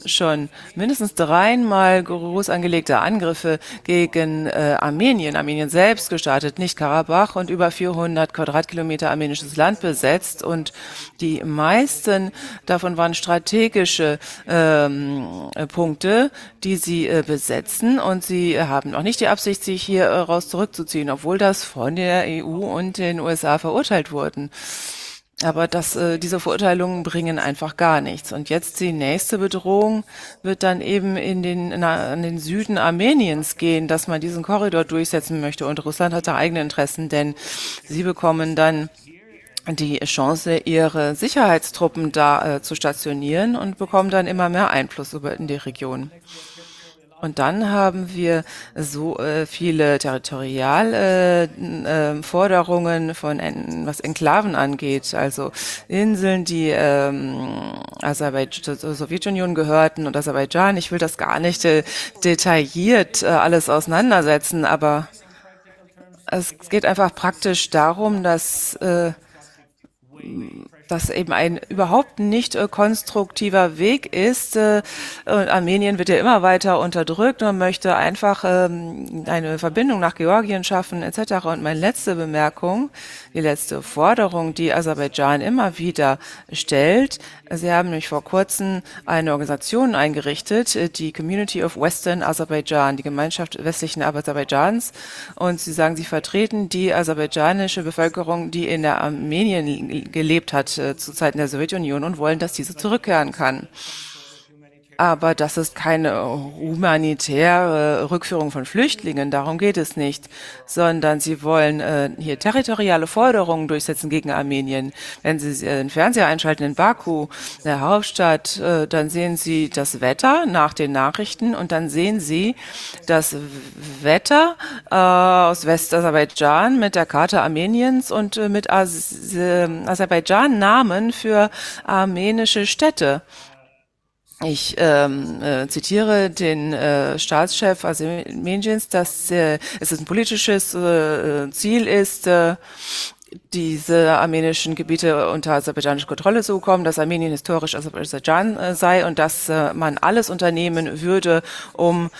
schon mindestens dreimal groß angelegte Angriffe gegen äh, Armenien, Armenien selbst gestartet, nicht Karabach und über 400 Quadratkilometer armenisches Land besetzt. Und die meisten davon waren strategische ähm, Punkte, die sie äh, besetzen. Und sie haben auch nicht die Absicht, sich hier äh, raus zurückzuziehen, obwohl das von der EU und den USA verurteilt wurden. Aber das, äh, diese Verurteilungen bringen einfach gar nichts. Und jetzt die nächste Bedrohung wird dann eben in den, in, in den Süden Armeniens gehen, dass man diesen Korridor durchsetzen möchte. Und Russland hat da eigene Interessen, denn sie bekommen dann die Chance, ihre Sicherheitstruppen da äh, zu stationieren und bekommen dann immer mehr Einfluss über in die Region. Und dann haben wir so äh, viele Territorialforderungen äh, äh, von en, was Enklaven angeht, also Inseln, die ähm, Aserbaidschan zur Sowjetunion gehörten und Aserbaidschan. Ich will das gar nicht äh, detailliert äh, alles auseinandersetzen, aber es geht einfach praktisch darum, dass äh, das eben ein überhaupt nicht äh, konstruktiver Weg ist. Äh, Armenien wird ja immer weiter unterdrückt und möchte einfach ähm, eine Verbindung nach Georgien schaffen etc. Und meine letzte Bemerkung, die letzte Forderung, die Aserbaidschan immer wieder stellt, Sie haben nämlich vor kurzem eine Organisation eingerichtet, äh, die Community of Western Aserbaidschan, die Gemeinschaft westlichen Aserbaidschans. Und Sie sagen, Sie vertreten die aserbaidschanische Bevölkerung, die in der Armenien gelebt hat äh, zu Zeiten der Sowjetunion und wollen, dass diese zurückkehren kann. Aber das ist keine humanitäre Rückführung von Flüchtlingen, darum geht es nicht, sondern sie wollen äh, hier territoriale Forderungen durchsetzen gegen Armenien. Wenn Sie äh, den Fernseher einschalten in Baku, der Hauptstadt, äh, dann sehen Sie das Wetter nach den Nachrichten und dann sehen Sie das Wetter äh, aus Westaserbaidschan mit der Karte Armeniens und äh, mit As äh, Aserbaidschan Namen für armenische Städte. Ich ähm, äh, zitiere den äh, Staatschef Armeniens, dass äh, es ein politisches äh, Ziel ist, äh, diese armenischen Gebiete unter aserbaidschanische Kontrolle zu bekommen, dass Armenien historisch Aserbaidschan äh, sei und dass äh, man alles unternehmen würde, um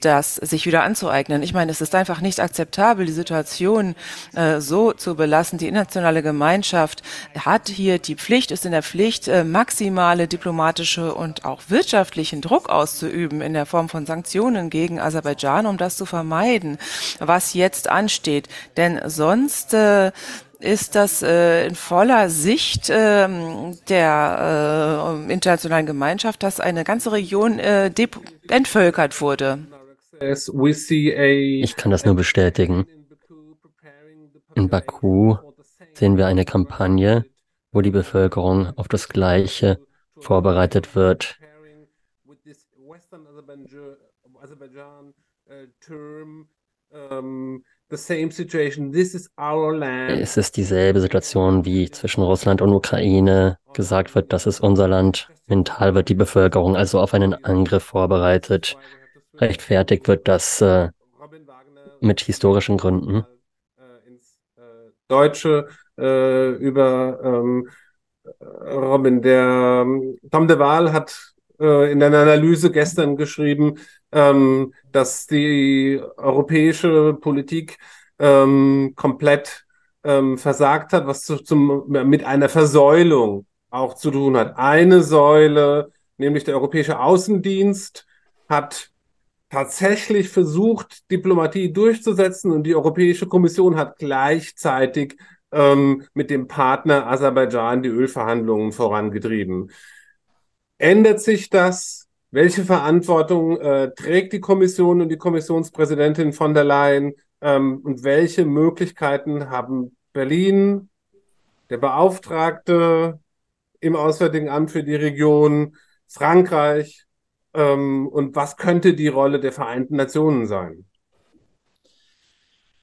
das sich wieder anzueignen. Ich meine, es ist einfach nicht akzeptabel, die Situation äh, so zu belassen. Die internationale Gemeinschaft hat hier die Pflicht, ist in der Pflicht, maximale diplomatische und auch wirtschaftlichen Druck auszuüben in der Form von Sanktionen gegen Aserbaidschan, um das zu vermeiden, was jetzt ansteht. Denn sonst ist das äh, in voller Sicht äh, der äh, internationalen Gemeinschaft, dass eine ganze Region äh, entvölkert wurde. Ich kann das nur bestätigen. In Baku sehen wir eine Kampagne, wo die Bevölkerung auf das Gleiche vorbereitet wird. Um, es ist dieselbe Situation wie zwischen Russland und Ukraine. Gesagt wird, das ist unser Land. Mental wird die Bevölkerung also auf einen Angriff vorbereitet. Rechtfertigt wird das äh, mit historischen Gründen. Deutsche äh, über ähm, Robin, der Tom de Waal hat äh, in einer Analyse gestern geschrieben, ähm, dass die europäische Politik ähm, komplett ähm, versagt hat, was zu, zum, mit einer Versäulung auch zu tun hat. Eine Säule, nämlich der Europäische Außendienst, hat tatsächlich versucht, Diplomatie durchzusetzen und die Europäische Kommission hat gleichzeitig ähm, mit dem Partner Aserbaidschan die Ölverhandlungen vorangetrieben. Ändert sich das? Welche Verantwortung äh, trägt die Kommission und die Kommissionspräsidentin von der Leyen? Ähm, und welche Möglichkeiten haben Berlin, der Beauftragte im Auswärtigen Amt für die Region, Frankreich ähm, und was könnte die Rolle der Vereinten Nationen sein?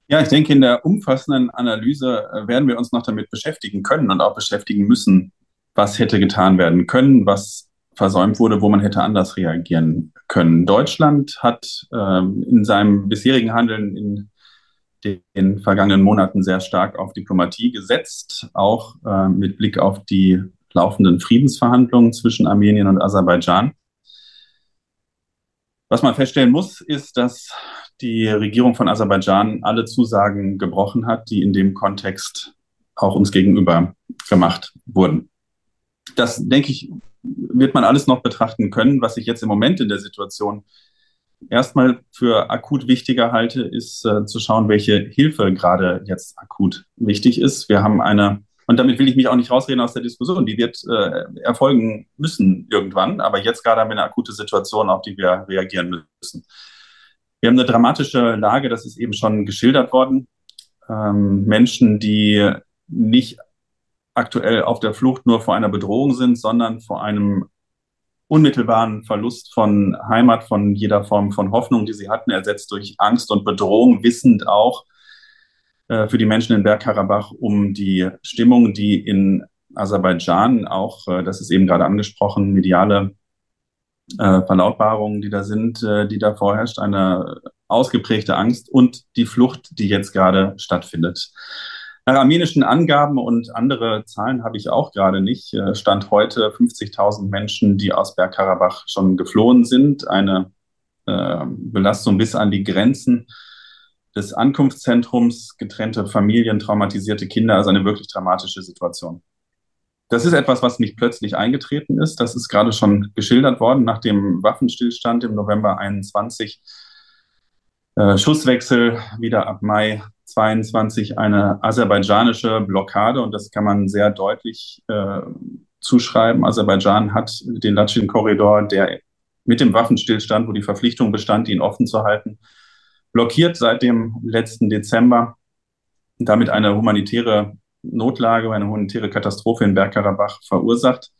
Ja, ich denke, in der umfassenden Analyse äh, werden wir uns noch damit beschäftigen können und auch beschäftigen müssen, was hätte getan werden können, was versäumt wurde, wo man hätte anders reagieren können. Deutschland hat ähm, in seinem bisherigen Handeln in den vergangenen Monaten sehr stark auf Diplomatie gesetzt, auch äh, mit Blick auf die laufenden Friedensverhandlungen zwischen Armenien und Aserbaidschan. Was man feststellen muss, ist, dass die Regierung von Aserbaidschan alle Zusagen gebrochen hat, die in dem Kontext auch uns gegenüber gemacht wurden. Das, denke ich, wird man alles noch betrachten können. Was ich jetzt im Moment in der Situation erstmal für akut wichtiger halte, ist äh, zu schauen, welche Hilfe gerade jetzt akut wichtig ist. Wir haben eine, und damit will ich mich auch nicht rausreden aus der Diskussion, die wird äh, erfolgen müssen irgendwann, aber jetzt gerade haben wir eine akute Situation, auf die wir reagieren müssen. Wir haben eine dramatische Lage, das ist eben schon geschildert worden. Ähm, Menschen, die nicht aktuell auf der Flucht nur vor einer Bedrohung sind, sondern vor einem unmittelbaren Verlust von Heimat, von jeder Form von Hoffnung, die sie hatten, ersetzt durch Angst und Bedrohung, wissend auch äh, für die Menschen in Bergkarabach um die Stimmung, die in Aserbaidschan auch, äh, das ist eben gerade angesprochen, mediale äh, Verlautbarungen, die da sind, äh, die da vorherrscht, eine ausgeprägte Angst und die Flucht, die jetzt gerade stattfindet. Nach armenischen Angaben und andere Zahlen habe ich auch gerade nicht, äh, stand heute 50.000 Menschen, die aus Bergkarabach schon geflohen sind. Eine äh, Belastung bis an die Grenzen des Ankunftszentrums, getrennte Familien, traumatisierte Kinder, also eine wirklich dramatische Situation. Das ist etwas, was nicht plötzlich eingetreten ist. Das ist gerade schon geschildert worden nach dem Waffenstillstand im November 21. Äh, Schusswechsel wieder ab Mai 22 eine aserbaidschanische Blockade und das kann man sehr deutlich äh, zuschreiben. Aserbaidschan hat den Latschin-Korridor, der mit dem Waffenstillstand, wo die Verpflichtung bestand, ihn offen zu halten, blockiert seit dem letzten Dezember damit eine humanitäre Notlage, eine humanitäre Katastrophe in Bergkarabach verursacht.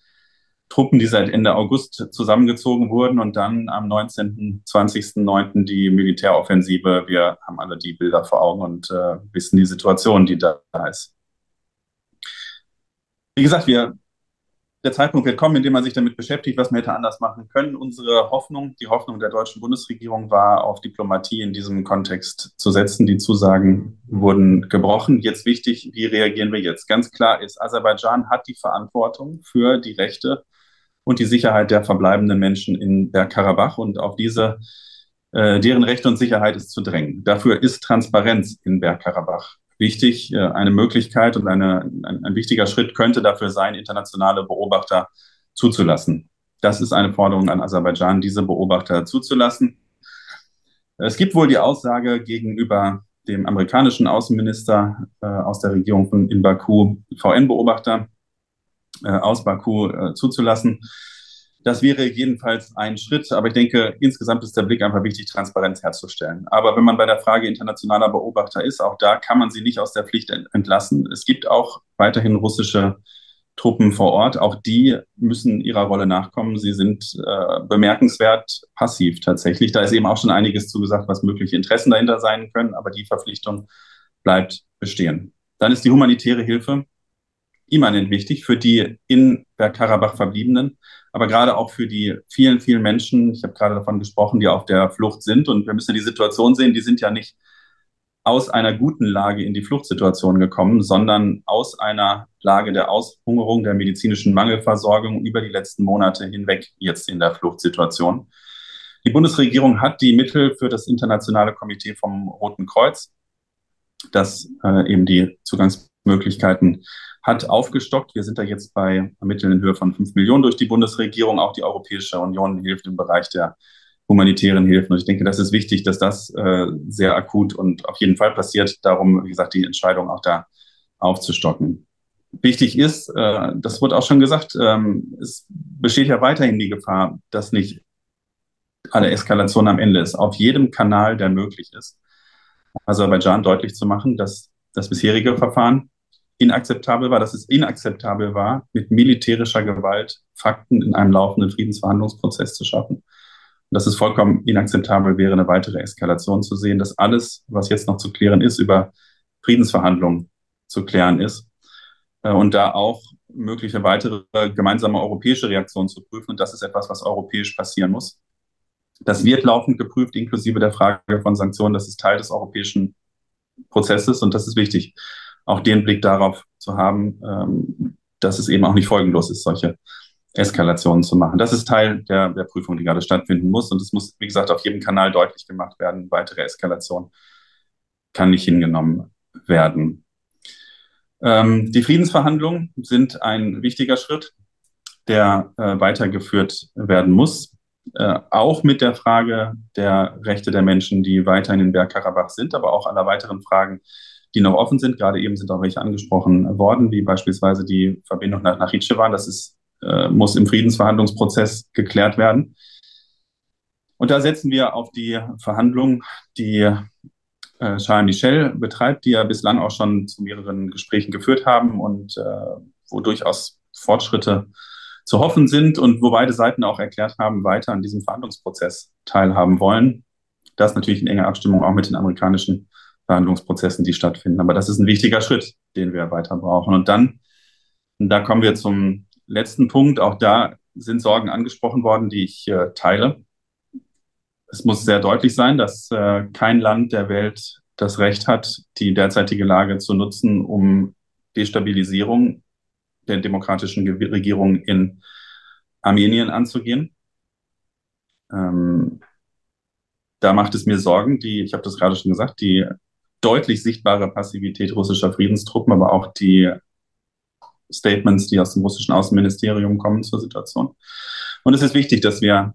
Truppen, die seit Ende August zusammengezogen wurden und dann am 19., 20.09. die Militäroffensive. Wir haben alle die Bilder vor Augen und äh, wissen die Situation, die da ist. Wie gesagt, wir der Zeitpunkt wird kommen, in dem man sich damit beschäftigt, was man hätte anders machen können. Unsere Hoffnung, die Hoffnung der deutschen Bundesregierung war, auf Diplomatie in diesem Kontext zu setzen. Die Zusagen wurden gebrochen. Jetzt wichtig, wie reagieren wir jetzt? Ganz klar ist, Aserbaidschan hat die Verantwortung für die Rechte und die Sicherheit der verbleibenden Menschen in Bergkarabach und auf diese äh, deren Rechte und Sicherheit ist zu drängen. Dafür ist Transparenz in Bergkarabach wichtig. Äh, eine Möglichkeit und eine, ein, ein wichtiger Schritt könnte dafür sein, internationale Beobachter zuzulassen. Das ist eine Forderung an Aserbaidschan, diese Beobachter zuzulassen. Es gibt wohl die Aussage gegenüber dem amerikanischen Außenminister äh, aus der Regierung in Baku, VN-Beobachter aus Baku äh, zuzulassen. Das wäre jedenfalls ein Schritt, aber ich denke, insgesamt ist der Blick einfach wichtig, Transparenz herzustellen. Aber wenn man bei der Frage internationaler Beobachter ist, auch da kann man sie nicht aus der Pflicht entlassen. Es gibt auch weiterhin russische Truppen vor Ort. Auch die müssen ihrer Rolle nachkommen. Sie sind äh, bemerkenswert passiv tatsächlich. Da ist eben auch schon einiges zugesagt, was mögliche Interessen dahinter sein können, aber die Verpflichtung bleibt bestehen. Dann ist die humanitäre Hilfe immanent wichtig für die in Bergkarabach Verbliebenen, aber gerade auch für die vielen, vielen Menschen, ich habe gerade davon gesprochen, die auf der Flucht sind. Und wir müssen ja die Situation sehen, die sind ja nicht aus einer guten Lage in die Fluchtsituation gekommen, sondern aus einer Lage der Aushungerung, der medizinischen Mangelversorgung über die letzten Monate hinweg jetzt in der Fluchtsituation. Die Bundesregierung hat die Mittel für das internationale Komitee vom Roten Kreuz, das äh, eben die Zugangsmöglichkeiten hat aufgestockt. Wir sind da jetzt bei Mitteln in Höhe von 5 Millionen durch die Bundesregierung. Auch die Europäische Union hilft im Bereich der humanitären Hilfen. Und ich denke, das ist wichtig, dass das äh, sehr akut und auf jeden Fall passiert. Darum, wie gesagt, die Entscheidung auch da aufzustocken. Wichtig ist, äh, das wurde auch schon gesagt, ähm, es besteht ja weiterhin die Gefahr, dass nicht alle Eskalation am Ende ist. Auf jedem Kanal, der möglich ist, Aserbaidschan deutlich zu machen, dass das bisherige Verfahren inakzeptabel war, dass es inakzeptabel war, mit militärischer Gewalt Fakten in einem laufenden Friedensverhandlungsprozess zu schaffen. Und dass es vollkommen inakzeptabel wäre, eine weitere Eskalation zu sehen, dass alles, was jetzt noch zu klären ist, über Friedensverhandlungen zu klären ist. Äh, und da auch mögliche weitere gemeinsame europäische Reaktionen zu prüfen. Und das ist etwas, was europäisch passieren muss. Das wird laufend geprüft, inklusive der Frage von Sanktionen. Das ist Teil des europäischen Prozesses und das ist wichtig auch den Blick darauf zu haben, ähm, dass es eben auch nicht folgenlos ist, solche Eskalationen zu machen. Das ist Teil der, der Prüfung, die gerade stattfinden muss. Und es muss, wie gesagt, auf jedem Kanal deutlich gemacht werden. Weitere Eskalation kann nicht hingenommen werden. Ähm, die Friedensverhandlungen sind ein wichtiger Schritt, der äh, weitergeführt werden muss. Äh, auch mit der Frage der Rechte der Menschen, die weiterhin in Bergkarabach sind, aber auch aller weiteren Fragen, die noch offen sind. Gerade eben sind auch welche angesprochen worden, wie beispielsweise die Verbindung nach, nach. Das ist, äh, muss im Friedensverhandlungsprozess geklärt werden. Und da setzen wir auf die Verhandlungen, die äh, Charles Michel betreibt, die ja bislang auch schon zu mehreren Gesprächen geführt haben und äh, wo durchaus Fortschritte zu hoffen sind und wo beide Seiten auch erklärt haben, weiter an diesem Verhandlungsprozess teilhaben wollen. Das natürlich in enger Abstimmung auch mit den amerikanischen Verhandlungsprozessen, die stattfinden. Aber das ist ein wichtiger Schritt, den wir weiter brauchen. Und dann, und da kommen wir zum letzten Punkt. Auch da sind Sorgen angesprochen worden, die ich äh, teile. Es muss sehr deutlich sein, dass äh, kein Land der Welt das Recht hat, die derzeitige Lage zu nutzen, um Destabilisierung der demokratischen Regierung in Armenien anzugehen. Ähm, da macht es mir Sorgen, die, ich habe das gerade schon gesagt, die deutlich sichtbare Passivität russischer Friedenstruppen, aber auch die Statements, die aus dem russischen Außenministerium kommen zur Situation. Und es ist wichtig, dass wir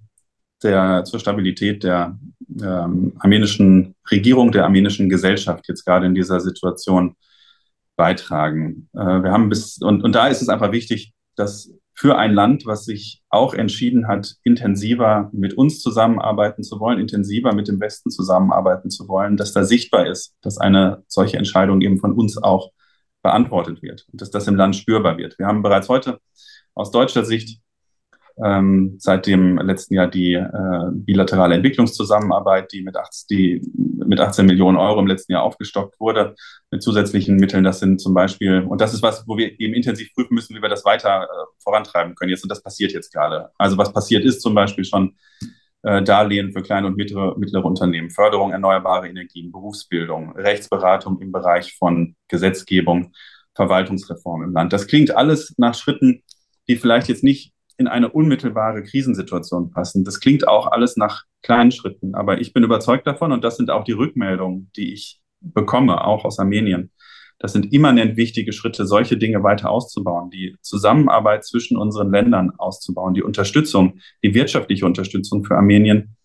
der, zur Stabilität der ähm, armenischen Regierung, der armenischen Gesellschaft jetzt gerade in dieser Situation beitragen. Äh, wir haben bis, und, und da ist es einfach wichtig, dass für ein Land, was sich auch entschieden hat, intensiver mit uns zusammenarbeiten zu wollen, intensiver mit dem Westen zusammenarbeiten zu wollen, dass da sichtbar ist, dass eine solche Entscheidung eben von uns auch beantwortet wird und dass das im Land spürbar wird. Wir haben bereits heute aus deutscher Sicht ähm, seit dem letzten Jahr die äh, bilaterale Entwicklungszusammenarbeit, die mit, 18, die mit 18 Millionen Euro im letzten Jahr aufgestockt wurde, mit zusätzlichen Mitteln. Das sind zum Beispiel, und das ist was, wo wir eben intensiv prüfen müssen, wie wir das weiter äh, vorantreiben können jetzt. Und das passiert jetzt gerade. Also was passiert ist zum Beispiel schon äh, Darlehen für kleine und mittlere, mittlere Unternehmen, Förderung erneuerbarer Energien, Berufsbildung, Rechtsberatung im Bereich von Gesetzgebung, Verwaltungsreform im Land. Das klingt alles nach Schritten, die vielleicht jetzt nicht in eine unmittelbare Krisensituation passen. Das klingt auch alles nach kleinen Schritten, aber ich bin überzeugt davon und das sind auch die Rückmeldungen, die ich bekomme, auch aus Armenien. Das sind immanent wichtige Schritte, solche Dinge weiter auszubauen, die Zusammenarbeit zwischen unseren Ländern auszubauen, die Unterstützung, die wirtschaftliche Unterstützung für Armenien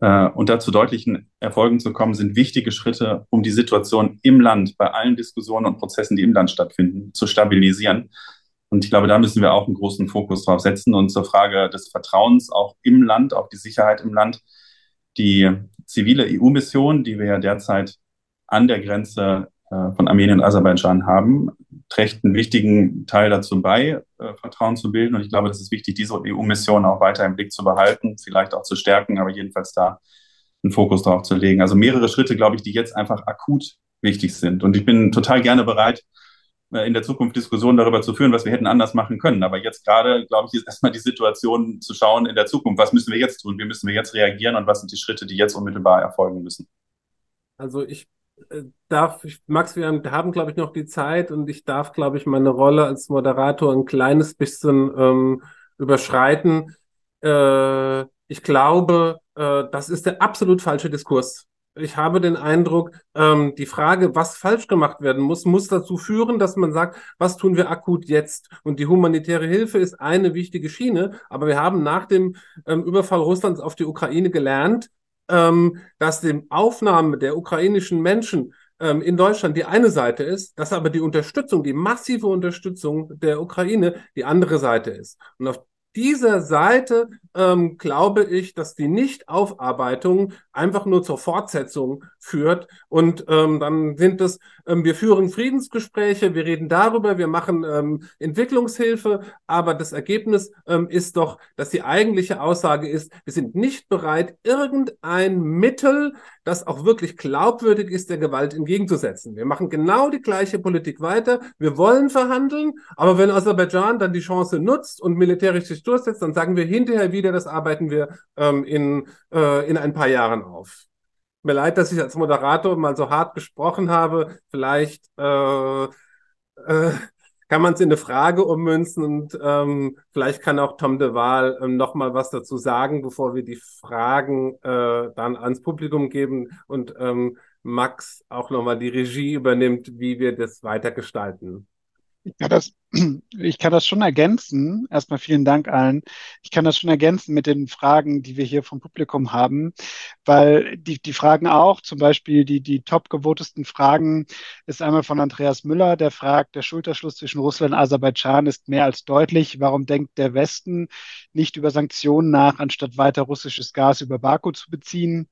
äh, und dazu deutlichen Erfolgen zu kommen, sind wichtige Schritte, um die Situation im Land, bei allen Diskussionen und Prozessen, die im Land stattfinden, zu stabilisieren und ich glaube, da müssen wir auch einen großen Fokus drauf setzen und zur Frage des Vertrauens auch im Land, auch die Sicherheit im Land. Die zivile EU-Mission, die wir ja derzeit an der Grenze äh, von Armenien und Aserbaidschan haben, trägt einen wichtigen Teil dazu bei, äh, Vertrauen zu bilden. Und ich glaube, das ist wichtig, diese EU-Mission auch weiter im Blick zu behalten, vielleicht auch zu stärken, aber jedenfalls da einen Fokus drauf zu legen. Also mehrere Schritte, glaube ich, die jetzt einfach akut wichtig sind. Und ich bin total gerne bereit, in der Zukunft Diskussionen darüber zu führen, was wir hätten anders machen können. Aber jetzt gerade, glaube ich, ist erstmal die Situation zu schauen in der Zukunft, was müssen wir jetzt tun, wie müssen wir jetzt reagieren und was sind die Schritte, die jetzt unmittelbar erfolgen müssen. Also ich äh, darf, ich, Max, wir haben, glaube ich, noch die Zeit und ich darf, glaube ich, meine Rolle als Moderator ein kleines bisschen ähm, überschreiten. Äh, ich glaube, äh, das ist der absolut falsche Diskurs ich habe den Eindruck, ähm, die Frage, was falsch gemacht werden muss, muss dazu führen, dass man sagt, was tun wir akut jetzt? Und die humanitäre Hilfe ist eine wichtige Schiene, aber wir haben nach dem ähm, Überfall Russlands auf die Ukraine gelernt, ähm, dass die Aufnahme der ukrainischen Menschen ähm, in Deutschland die eine Seite ist, dass aber die Unterstützung, die massive Unterstützung der Ukraine die andere Seite ist. Und auf dieser Seite ähm, glaube ich, dass die Nichtaufarbeitung einfach nur zur Fortsetzung führt. Und ähm, dann sind es, ähm, wir führen Friedensgespräche, wir reden darüber, wir machen ähm, Entwicklungshilfe, aber das Ergebnis ähm, ist doch, dass die eigentliche Aussage ist, wir sind nicht bereit, irgendein Mittel, das auch wirklich glaubwürdig ist, der Gewalt entgegenzusetzen. Wir machen genau die gleiche Politik weiter. Wir wollen verhandeln, aber wenn Aserbaidschan dann die Chance nutzt und militärisch sich durchsetzt, dann sagen wir hinterher wieder, das arbeiten wir ähm, in, äh, in ein paar Jahren auf. Mir leid, dass ich als Moderator mal so hart gesprochen habe. Vielleicht äh, äh, kann man es in eine Frage ummünzen und ähm, vielleicht kann auch Tom de Waal ähm, noch mal was dazu sagen, bevor wir die Fragen äh, dann ans Publikum geben und ähm, Max auch noch mal die Regie übernimmt, wie wir das weiter gestalten. Ich kann das, ich kann das schon ergänzen. Erstmal vielen Dank allen. Ich kann das schon ergänzen mit den Fragen, die wir hier vom Publikum haben, weil die, die Fragen auch, zum Beispiel die, die top gewotesten Fragen, ist einmal von Andreas Müller, der fragt, der Schulterschluss zwischen Russland und Aserbaidschan ist mehr als deutlich. Warum denkt der Westen nicht über Sanktionen nach, anstatt weiter russisches Gas über Baku zu beziehen?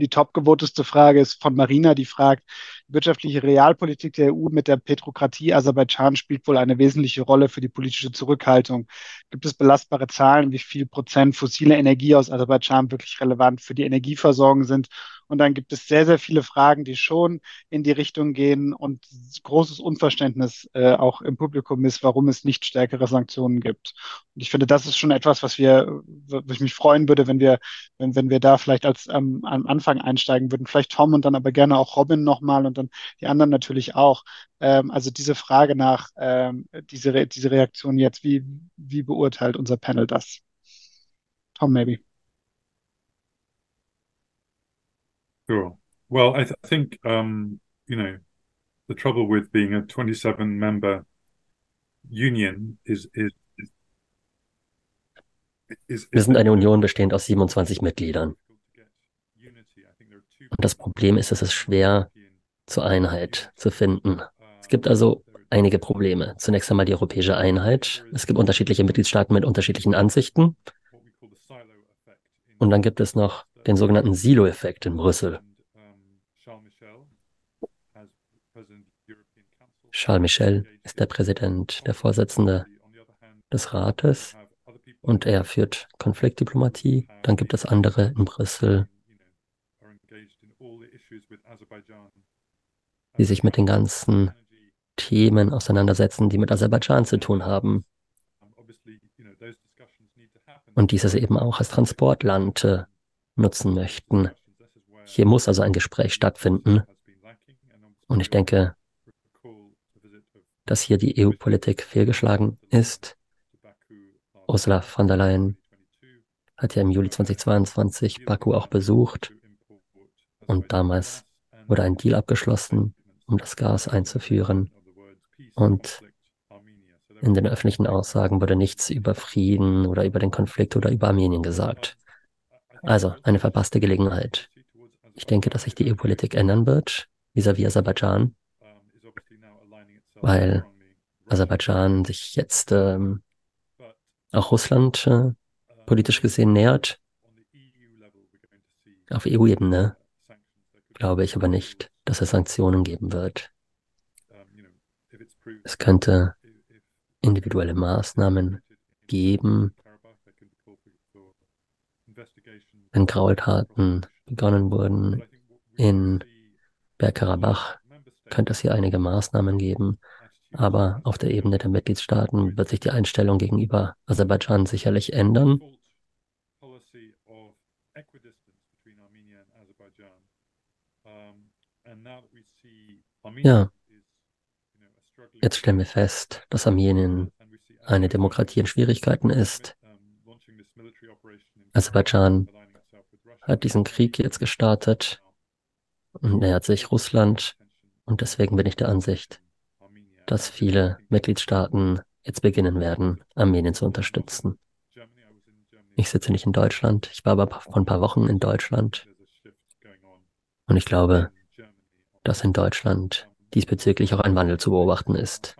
Die topgevoteste Frage ist von Marina, die fragt, wirtschaftliche Realpolitik der EU mit der Petrokratie Aserbaidschan spielt wohl eine wesentliche Rolle für die politische Zurückhaltung. Gibt es belastbare Zahlen, wie viel Prozent fossile Energie aus Aserbaidschan wirklich relevant für die Energieversorgung sind und dann gibt es sehr, sehr viele Fragen, die schon in die Richtung gehen und großes Unverständnis äh, auch im Publikum ist, warum es nicht stärkere Sanktionen gibt. Und ich finde, das ist schon etwas, was wir, was ich mich freuen würde, wenn wir, wenn, wenn wir da vielleicht als ähm, am Anfang Anfang einsteigen würden. Vielleicht Tom und dann aber gerne auch Robin nochmal und dann die anderen natürlich auch. Ähm, also diese Frage nach ähm, diese, Re diese Reaktion jetzt, wie, wie beurteilt unser Panel das? Tom, maybe. Sure. Well, I, th I think, um, you know, the trouble with being a 27 member union is, is, Wir sind eine Union bestehend aus 27 Mitgliedern. Und das Problem ist, es ist schwer zur Einheit zu finden. Es gibt also einige Probleme. Zunächst einmal die europäische Einheit. Es gibt unterschiedliche Mitgliedstaaten mit unterschiedlichen Ansichten. Und dann gibt es noch den sogenannten Silo-Effekt in Brüssel. Charles Michel ist der Präsident, der Vorsitzende des Rates und er führt Konfliktdiplomatie. Dann gibt es andere in Brüssel, die sich mit den ganzen Themen auseinandersetzen, die mit Aserbaidschan zu tun haben. Und dieses eben auch als Transportland äh, nutzen möchten. Hier muss also ein Gespräch stattfinden. Und ich denke, dass hier die EU-Politik fehlgeschlagen ist. Ursula von der Leyen hat ja im Juli 2022 Baku auch besucht und damals wurde ein Deal abgeschlossen, um das Gas einzuführen. Und in den öffentlichen Aussagen wurde nichts über Frieden oder über den Konflikt oder über Armenien gesagt. Also eine verpasste Gelegenheit. Ich denke, dass sich die EU-Politik ändern wird, vis-à-vis -vis Aserbaidschan weil Aserbaidschan sich jetzt ähm, auch Russland äh, politisch gesehen nähert. Auf EU-Ebene glaube ich aber nicht, dass es Sanktionen geben wird. Es könnte individuelle Maßnahmen geben, wenn Graultaten begonnen wurden in Bergkarabach, könnte es hier einige Maßnahmen geben. Aber auf der Ebene der Mitgliedstaaten wird sich die Einstellung gegenüber Aserbaidschan sicherlich ändern. Ja, jetzt stellen wir fest, dass Armenien eine Demokratie in Schwierigkeiten ist. Aserbaidschan hat diesen Krieg jetzt gestartet und nähert sich Russland. Und deswegen bin ich der Ansicht, dass viele Mitgliedstaaten jetzt beginnen werden, Armenien zu unterstützen. Ich sitze nicht in Deutschland, ich war aber vor ein paar Wochen in Deutschland. Und ich glaube, dass in Deutschland diesbezüglich auch ein Wandel zu beobachten ist.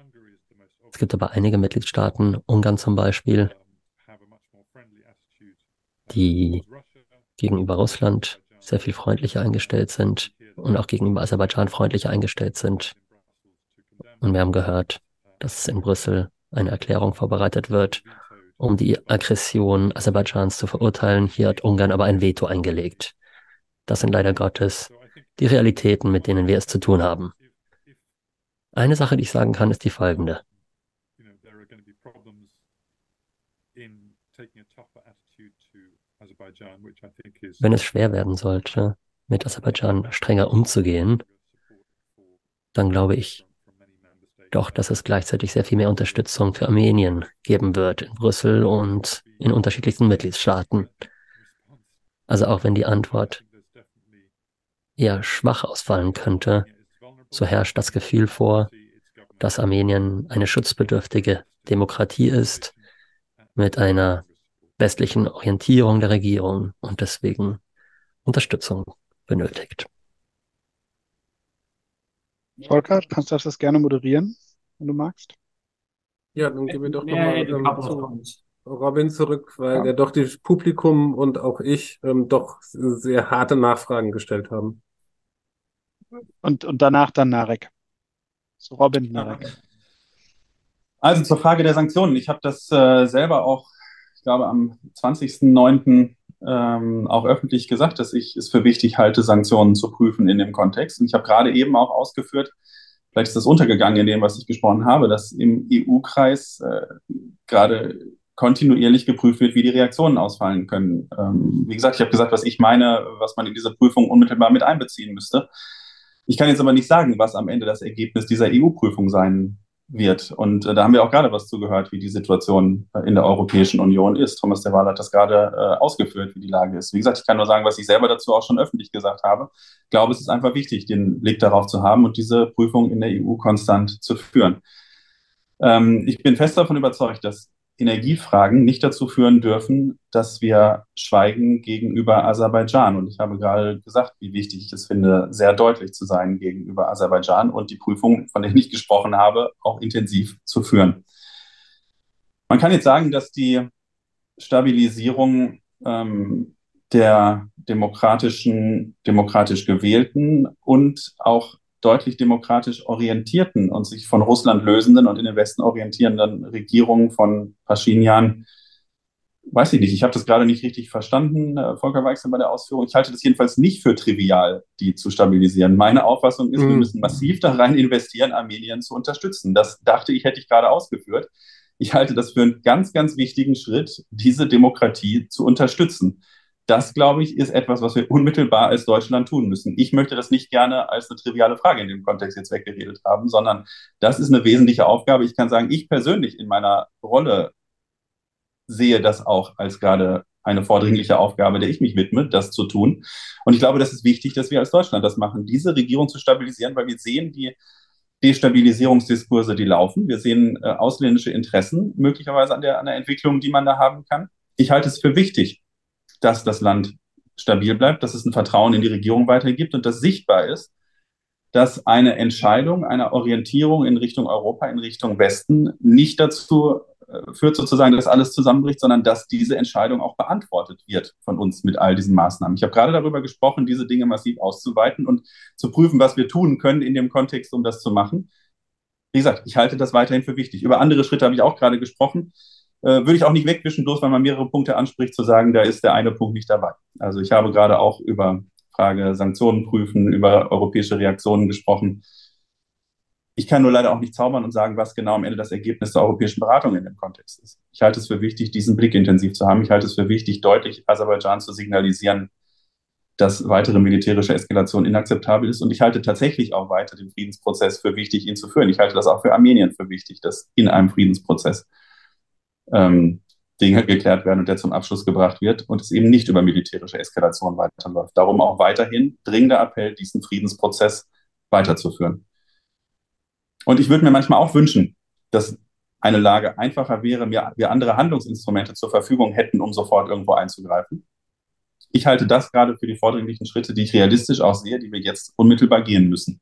Es gibt aber einige Mitgliedstaaten, Ungarn zum Beispiel, die gegenüber Russland sehr viel freundlicher eingestellt sind und auch gegenüber Aserbaidschan freundlicher eingestellt sind. Und wir haben gehört, dass in Brüssel eine Erklärung vorbereitet wird, um die Aggression Aserbaidschans zu verurteilen. Hier hat Ungarn aber ein Veto eingelegt. Das sind leider Gottes die Realitäten, mit denen wir es zu tun haben. Eine Sache, die ich sagen kann, ist die folgende. Wenn es schwer werden sollte, mit Aserbaidschan strenger umzugehen, dann glaube ich doch, dass es gleichzeitig sehr viel mehr Unterstützung für Armenien geben wird in Brüssel und in unterschiedlichsten Mitgliedstaaten. Also auch wenn die Antwort eher schwach ausfallen könnte, so herrscht das Gefühl vor, dass Armenien eine schutzbedürftige Demokratie ist mit einer westlichen Orientierung der Regierung und deswegen Unterstützung benötigt. Volker, kannst du das gerne moderieren, wenn du magst? Ja, dann gehen wir doch nochmal ähm, zu Robin zurück, weil ja. ja doch das Publikum und auch ich ähm, doch sehr harte Nachfragen gestellt haben. Und, und danach dann Narek. So Robin Narek. Also zur Frage der Sanktionen. Ich habe das äh, selber auch, ich glaube, am 20.09 ähm, auch öffentlich gesagt, dass ich es für wichtig halte, Sanktionen zu prüfen in dem Kontext. Und ich habe gerade eben auch ausgeführt, vielleicht ist das untergegangen in dem, was ich gesprochen habe, dass im EU-Kreis äh, gerade kontinuierlich geprüft wird, wie die Reaktionen ausfallen können. Ähm, wie gesagt, ich habe gesagt, was ich meine, was man in diese Prüfung unmittelbar mit einbeziehen müsste. Ich kann jetzt aber nicht sagen, was am Ende das Ergebnis dieser EU-Prüfung sein wird. Und äh, da haben wir auch gerade was zugehört, wie die Situation äh, in der Europäischen Union ist. Thomas de Waal hat das gerade äh, ausgeführt, wie die Lage ist. Wie gesagt, ich kann nur sagen, was ich selber dazu auch schon öffentlich gesagt habe. Ich glaube, es ist einfach wichtig, den Blick darauf zu haben und diese Prüfung in der EU konstant zu führen. Ähm, ich bin fest davon überzeugt, dass Energiefragen nicht dazu führen dürfen, dass wir schweigen gegenüber Aserbaidschan. Und ich habe gerade gesagt, wie wichtig ich es finde, sehr deutlich zu sein gegenüber Aserbaidschan und die Prüfung, von der ich gesprochen habe, auch intensiv zu führen. Man kann jetzt sagen, dass die Stabilisierung ähm, der demokratischen, demokratisch gewählten und auch deutlich demokratisch orientierten und sich von Russland lösenden und in den Westen orientierenden Regierungen von Pashinyan, weiß ich nicht, ich habe das gerade nicht richtig verstanden, äh, Volker Weichsel bei der Ausführung. Ich halte das jedenfalls nicht für trivial, die zu stabilisieren. Meine Auffassung ist, mhm. wir müssen massiv da rein investieren, Armenien zu unterstützen. Das dachte ich, hätte ich gerade ausgeführt. Ich halte das für einen ganz, ganz wichtigen Schritt, diese Demokratie zu unterstützen das, glaube ich, ist etwas, was wir unmittelbar als Deutschland tun müssen. Ich möchte das nicht gerne als eine triviale Frage in dem Kontext jetzt weggeredet haben, sondern das ist eine wesentliche Aufgabe. Ich kann sagen, ich persönlich in meiner Rolle sehe das auch als gerade eine vordringliche Aufgabe, der ich mich widme, das zu tun. Und ich glaube, das ist wichtig, dass wir als Deutschland das machen, diese Regierung zu stabilisieren, weil wir sehen die Destabilisierungsdiskurse, die laufen. Wir sehen äh, ausländische Interessen möglicherweise an der, an der Entwicklung, die man da haben kann. Ich halte es für wichtig, dass das Land stabil bleibt, dass es ein Vertrauen in die Regierung weitergibt und dass sichtbar ist, dass eine Entscheidung einer Orientierung in Richtung Europa, in Richtung Westen nicht dazu äh, führt sozusagen, dass alles zusammenbricht, sondern dass diese Entscheidung auch beantwortet wird von uns mit all diesen Maßnahmen. Ich habe gerade darüber gesprochen, diese Dinge massiv auszuweiten und zu prüfen, was wir tun können in dem Kontext, um das zu machen. Wie gesagt, ich halte das weiterhin für wichtig. Über andere Schritte habe ich auch gerade gesprochen äh, würde ich auch nicht wegwischen, bloß weil man mehrere Punkte anspricht, zu sagen, da ist der eine Punkt nicht dabei. Also ich habe gerade auch über Frage Sanktionen prüfen, über europäische Reaktionen gesprochen. Ich kann nur leider auch nicht zaubern und sagen, was genau am Ende das Ergebnis der europäischen Beratung in dem Kontext ist. Ich halte es für wichtig, diesen Blick intensiv zu haben. Ich halte es für wichtig, deutlich Aserbaidschan zu signalisieren, dass weitere militärische Eskalation inakzeptabel ist. Und ich halte tatsächlich auch weiter den Friedensprozess für wichtig, ihn zu führen. Ich halte das auch für Armenien für wichtig, dass in einem Friedensprozess ähm, Dinge geklärt werden und der zum Abschluss gebracht wird und es eben nicht über militärische Eskalation weiterläuft. Darum auch weiterhin dringender Appell, diesen Friedensprozess weiterzuführen. Und ich würde mir manchmal auch wünschen, dass eine Lage einfacher wäre, wir, wir andere Handlungsinstrumente zur Verfügung hätten, um sofort irgendwo einzugreifen. Ich halte das gerade für die vordringlichen Schritte, die ich realistisch auch sehe, die wir jetzt unmittelbar gehen müssen.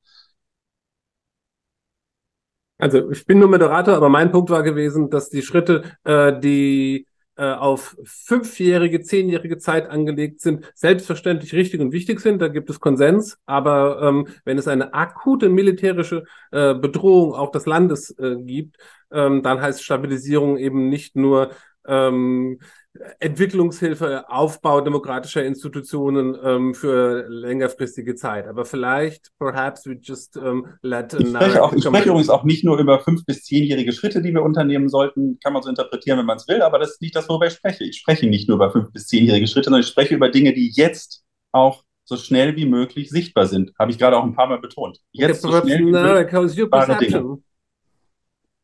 Also ich bin nur Moderator, aber mein Punkt war gewesen, dass die Schritte, äh, die äh, auf fünfjährige, zehnjährige Zeit angelegt sind, selbstverständlich richtig und wichtig sind. Da gibt es Konsens. Aber ähm, wenn es eine akute militärische äh, Bedrohung auch des Landes äh, gibt, ähm, dann heißt Stabilisierung eben nicht nur ähm, Entwicklungshilfe, Aufbau demokratischer Institutionen ähm, für längerfristige Zeit. Aber vielleicht, perhaps we just um, let ich spreche, auch, ich spreche übrigens auch nicht nur über fünf- bis zehnjährige Schritte, die wir unternehmen sollten. Kann man so interpretieren, wenn man es will, aber das ist nicht das, worüber ich spreche. Ich spreche nicht nur über fünf- bis zehnjährige Schritte, sondern ich spreche über Dinge, die jetzt auch so schnell wie möglich sichtbar sind. Habe ich gerade auch ein paar Mal betont. Jetzt so schnell wie möglich.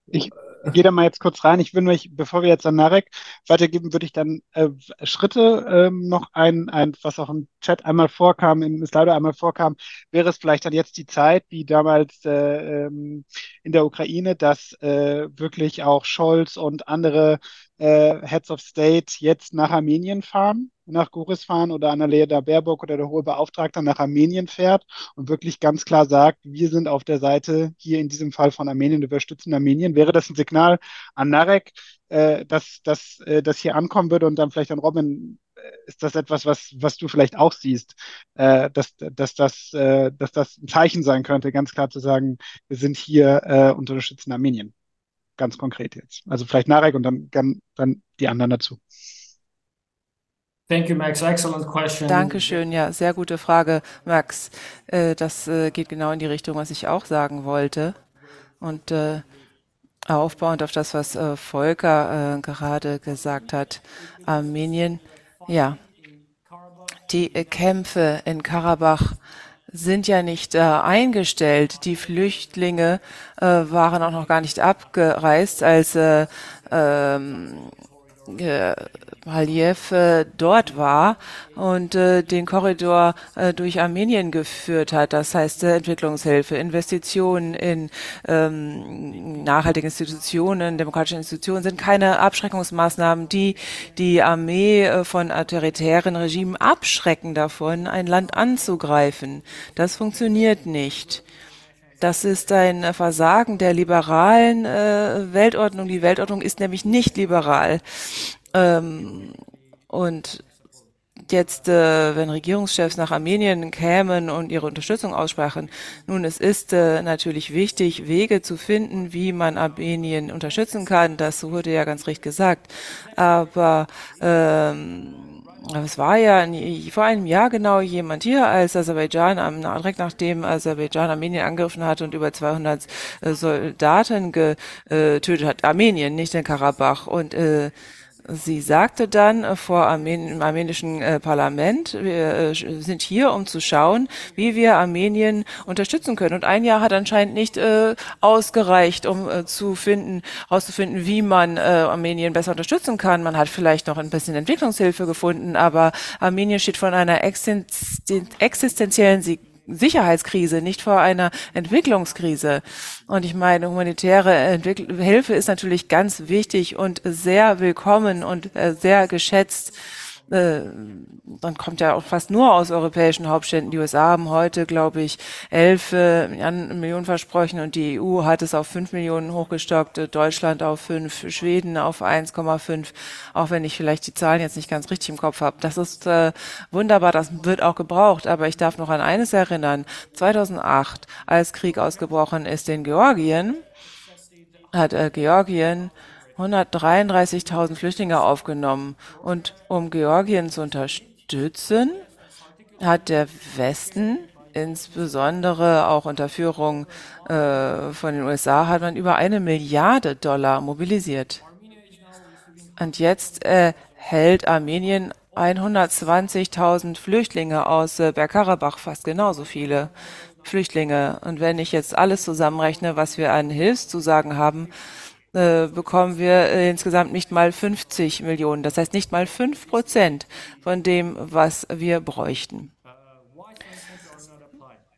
Ich, gehe da mal jetzt kurz rein. Ich würde mich, bevor wir jetzt an Narek weitergeben, würde ich dann äh, Schritte ähm, noch ein, ein, was auch im Chat einmal vorkam, im Slido einmal vorkam, wäre es vielleicht dann jetzt die Zeit, wie damals äh, ähm, in der Ukraine, dass äh, wirklich auch Scholz und andere äh, Heads of State jetzt nach Armenien fahren, nach Goris fahren oder Annalena Baerbock oder der hohe Beauftragte nach Armenien fährt und wirklich ganz klar sagt, wir sind auf der Seite hier in diesem Fall von Armenien, unterstützen Armenien. Wäre das ein Signal an Narek, äh, dass, dass äh, das hier ankommen würde und dann vielleicht an Robin, äh, ist das etwas, was, was du vielleicht auch siehst, äh, dass, dass, das, äh, dass das ein Zeichen sein könnte, ganz klar zu sagen, wir sind hier äh, und unterstützen Armenien ganz konkret jetzt. Also vielleicht Narek und dann, dann, dann die anderen dazu. Thank you, Max. Excellent question. Dankeschön. Ja, sehr gute Frage, Max. Äh, das äh, geht genau in die Richtung, was ich auch sagen wollte. Und äh, aufbauend auf das, was äh, Volker äh, gerade gesagt hat, Armenien, ja, die äh, Kämpfe in Karabach sind ja nicht äh, eingestellt. Die Flüchtlinge äh, waren auch noch gar nicht abgereist, als äh, ähm, äh, Aliyev äh, dort war und äh, den Korridor äh, durch Armenien geführt hat. Das heißt äh, Entwicklungshilfe, Investitionen in ähm, nachhaltige Institutionen, demokratische Institutionen sind keine Abschreckungsmaßnahmen, die die Armee äh, von autoritären Regimen abschrecken davon, ein Land anzugreifen. Das funktioniert nicht. Das ist ein Versagen der liberalen äh, Weltordnung. Die Weltordnung ist nämlich nicht liberal. Ähm, und jetzt, äh, wenn Regierungschefs nach Armenien kämen und ihre Unterstützung aussprachen, nun, es ist äh, natürlich wichtig, Wege zu finden, wie man Armenien unterstützen kann. Das wurde ja ganz recht gesagt. Aber ähm, es war ja vor einem Jahr genau jemand hier, als Aserbaidschan, direkt nachdem Aserbaidschan Armenien angegriffen hat und über 200 äh, Soldaten getötet hat. Armenien, nicht in Karabach. Und äh, Sie sagte dann äh, vor Armen im armenischen äh, Parlament, wir äh, sind hier, um zu schauen, wie wir Armenien unterstützen können. Und ein Jahr hat anscheinend nicht äh, ausgereicht, um äh, zu finden, herauszufinden, wie man äh, Armenien besser unterstützen kann. Man hat vielleicht noch ein bisschen Entwicklungshilfe gefunden, aber Armenien steht von einer existenziellen Sicherheitskrise, nicht vor einer Entwicklungskrise. Und ich meine, humanitäre Entwickl Hilfe ist natürlich ganz wichtig und sehr willkommen und äh, sehr geschätzt äh, dann kommt ja auch fast nur aus europäischen Hauptstädten. Die USA haben heute, glaube ich, elf äh, Millionen versprochen und die EU hat es auf fünf Millionen hochgestockt, äh, Deutschland auf fünf, Schweden auf 1,5, auch wenn ich vielleicht die Zahlen jetzt nicht ganz richtig im Kopf habe. Das ist äh, wunderbar, das wird auch gebraucht, aber ich darf noch an eines erinnern. 2008, als Krieg ausgebrochen ist in Georgien, hat äh, Georgien 133.000 Flüchtlinge aufgenommen. Und um Georgien zu unterstützen, hat der Westen, insbesondere auch unter Führung äh, von den USA, hat man über eine Milliarde Dollar mobilisiert. Und jetzt erhält Armenien 120.000 Flüchtlinge aus äh, Bergkarabach, fast genauso viele Flüchtlinge. Und wenn ich jetzt alles zusammenrechne, was wir an Hilfszusagen haben, äh, bekommen wir äh, insgesamt nicht mal 50 Millionen. Das heißt nicht mal fünf Prozent von dem, was wir bräuchten.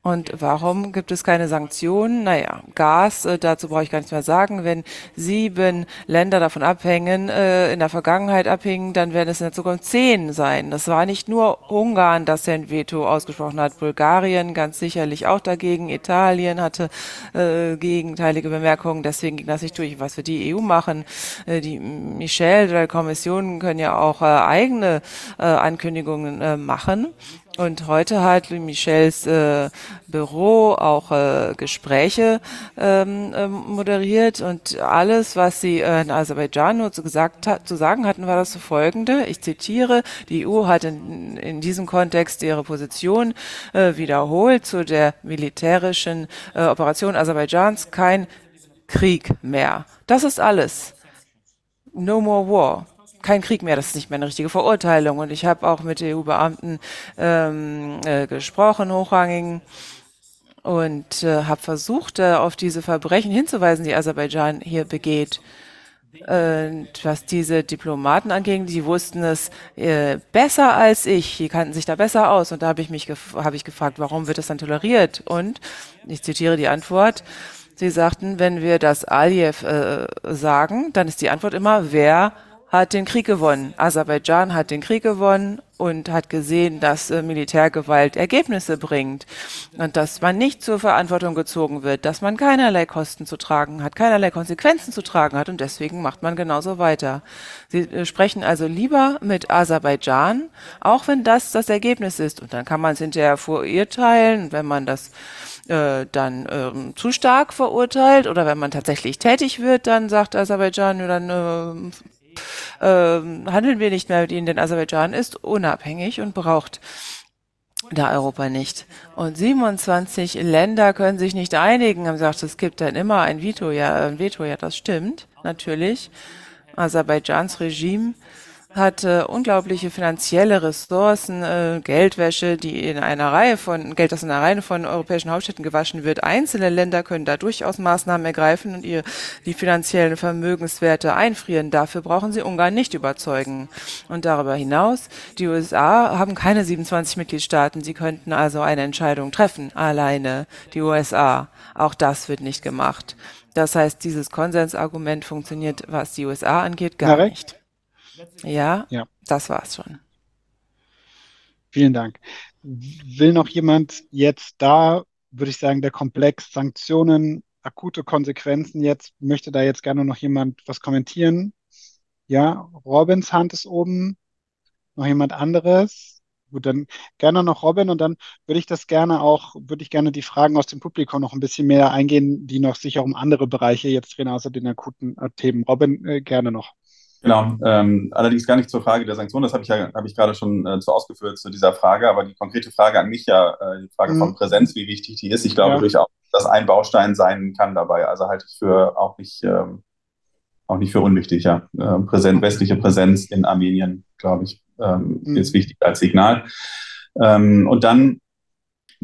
Und warum gibt es keine Sanktionen? Naja, Gas, äh, dazu brauche ich gar nichts mehr sagen. Wenn sieben Länder davon abhängen, äh, in der Vergangenheit abhängen, dann werden es in der Zukunft zehn sein. Das war nicht nur Ungarn, das sein Veto ausgesprochen hat. Bulgarien ganz sicherlich auch dagegen. Italien hatte äh, gegenteilige Bemerkungen. Deswegen ging das nicht durch. Was wir die EU machen, äh, die Michel oder Kommission können ja auch eigene Ankündigungen machen. Und heute hat Louis Michels äh, Büro auch äh, Gespräche ähm, äh, moderiert und alles, was sie äh, in Aserbaidschan nur zu, gesagt hat, zu sagen hatten, war das folgende. Ich zitiere, die EU hat in, in diesem Kontext ihre Position äh, wiederholt zu der militärischen äh, Operation Aserbaidschans. Kein Krieg mehr. Das ist alles. No more war kein Krieg mehr, das ist nicht mehr eine richtige Verurteilung. Und ich habe auch mit EU-Beamten ähm, äh, gesprochen, hochrangigen, und äh, habe versucht, äh, auf diese Verbrechen hinzuweisen, die Aserbaidschan hier begeht. Und was diese Diplomaten anging, die wussten es äh, besser als ich, die kannten sich da besser aus. Und da habe ich mich habe ich gefragt, warum wird das dann toleriert? Und ich zitiere die Antwort. Sie sagten, wenn wir das Aliyev äh, sagen, dann ist die Antwort immer, wer hat den Krieg gewonnen. Aserbaidschan hat den Krieg gewonnen und hat gesehen, dass äh, Militärgewalt Ergebnisse bringt und dass man nicht zur Verantwortung gezogen wird, dass man keinerlei Kosten zu tragen hat, keinerlei Konsequenzen zu tragen hat und deswegen macht man genauso weiter. Sie äh, sprechen also lieber mit Aserbaidschan, auch wenn das das Ergebnis ist und dann kann man es hinterher verurteilen, wenn man das äh, dann ähm, zu stark verurteilt oder wenn man tatsächlich tätig wird, dann sagt Aserbaidschan, dann äh, handeln wir nicht mehr mit ihnen, denn Aserbaidschan ist unabhängig und braucht da Europa nicht. Und 27 Länder können sich nicht einigen, haben gesagt, es gibt dann immer ein Veto. Ja, ein Veto, ja, das stimmt, natürlich. Aserbaidschans Regime hat äh, unglaubliche finanzielle Ressourcen, äh, Geldwäsche, die in einer Reihe von Geld, das in einer Reihe von europäischen Hauptstädten gewaschen wird. Einzelne Länder können da durchaus Maßnahmen ergreifen und ihr die finanziellen Vermögenswerte einfrieren. Dafür brauchen sie Ungarn nicht überzeugen. Und darüber hinaus, die USA haben keine 27 Mitgliedstaaten. Sie könnten also eine Entscheidung treffen, alleine die USA. Auch das wird nicht gemacht. Das heißt, dieses Konsensargument funktioniert, was die USA angeht, gar nicht. Ja, Ja. das war's schon. Vielen Dank. Will noch jemand jetzt da, würde ich sagen, der Komplex Sanktionen, akute Konsequenzen jetzt, möchte da jetzt gerne noch jemand was kommentieren? Ja, Robins Hand ist oben. Noch jemand anderes? Gut, dann gerne noch Robin und dann würde ich das gerne auch, würde ich gerne die Fragen aus dem Publikum noch ein bisschen mehr eingehen, die noch sicher um andere Bereiche jetzt drehen, außer den akuten äh, Themen. Robin, äh, gerne noch. Genau, ähm, allerdings gar nicht zur Frage der Sanktionen, das habe ich ja, habe ich gerade schon äh, zu ausgeführt zu dieser Frage, aber die konkrete Frage an mich ja, äh, die Frage von Mhm. Präsenz, wie wichtig die ist, ich glaube Ja. durchaus, dass ein Baustein sein kann dabei, also halte ich für auch nicht, ähm, auch nicht für unwichtig, ja. Äh, Präsent, westliche Präsenz in Armenien, glaube ich, ähm, Mhm. ist wichtig als Signal. Ähm, und dann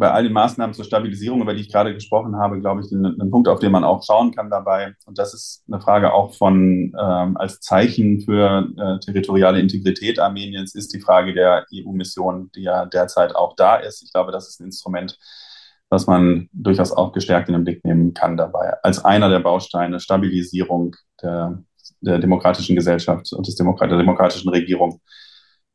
bei all den Maßnahmen zur Stabilisierung, über die ich gerade gesprochen habe, glaube ich, ein, Punkt, auf den man auch schauen kann dabei. Und das ist eine Frage auch von ähm, als Zeichen für äh, territoriale Integrität Armeniens ist die Frage der EU-Mission, die ja derzeit auch da ist. Ich glaube, das ist ein Instrument, was man durchaus auch gestärkt in den Blick nehmen kann dabei. Als einer der Bausteine Stabilisierung der, der demokratischen Gesellschaft und des Demokrat der demokratischen Regierung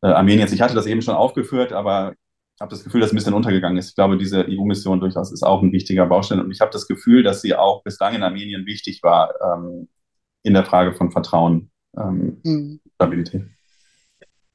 äh, Armeniens. Ich hatte das eben schon aufgeführt, aber habe das Gefühl, dass ein bisschen untergegangen ist. Ich glaube, diese EU-Mission durchaus ist auch ein wichtiger Baustein. Und ich habe das Gefühl, dass sie auch bislang in Armenien wichtig war ähm, in der Frage von Vertrauen, ähm, Mhm. Stabilität.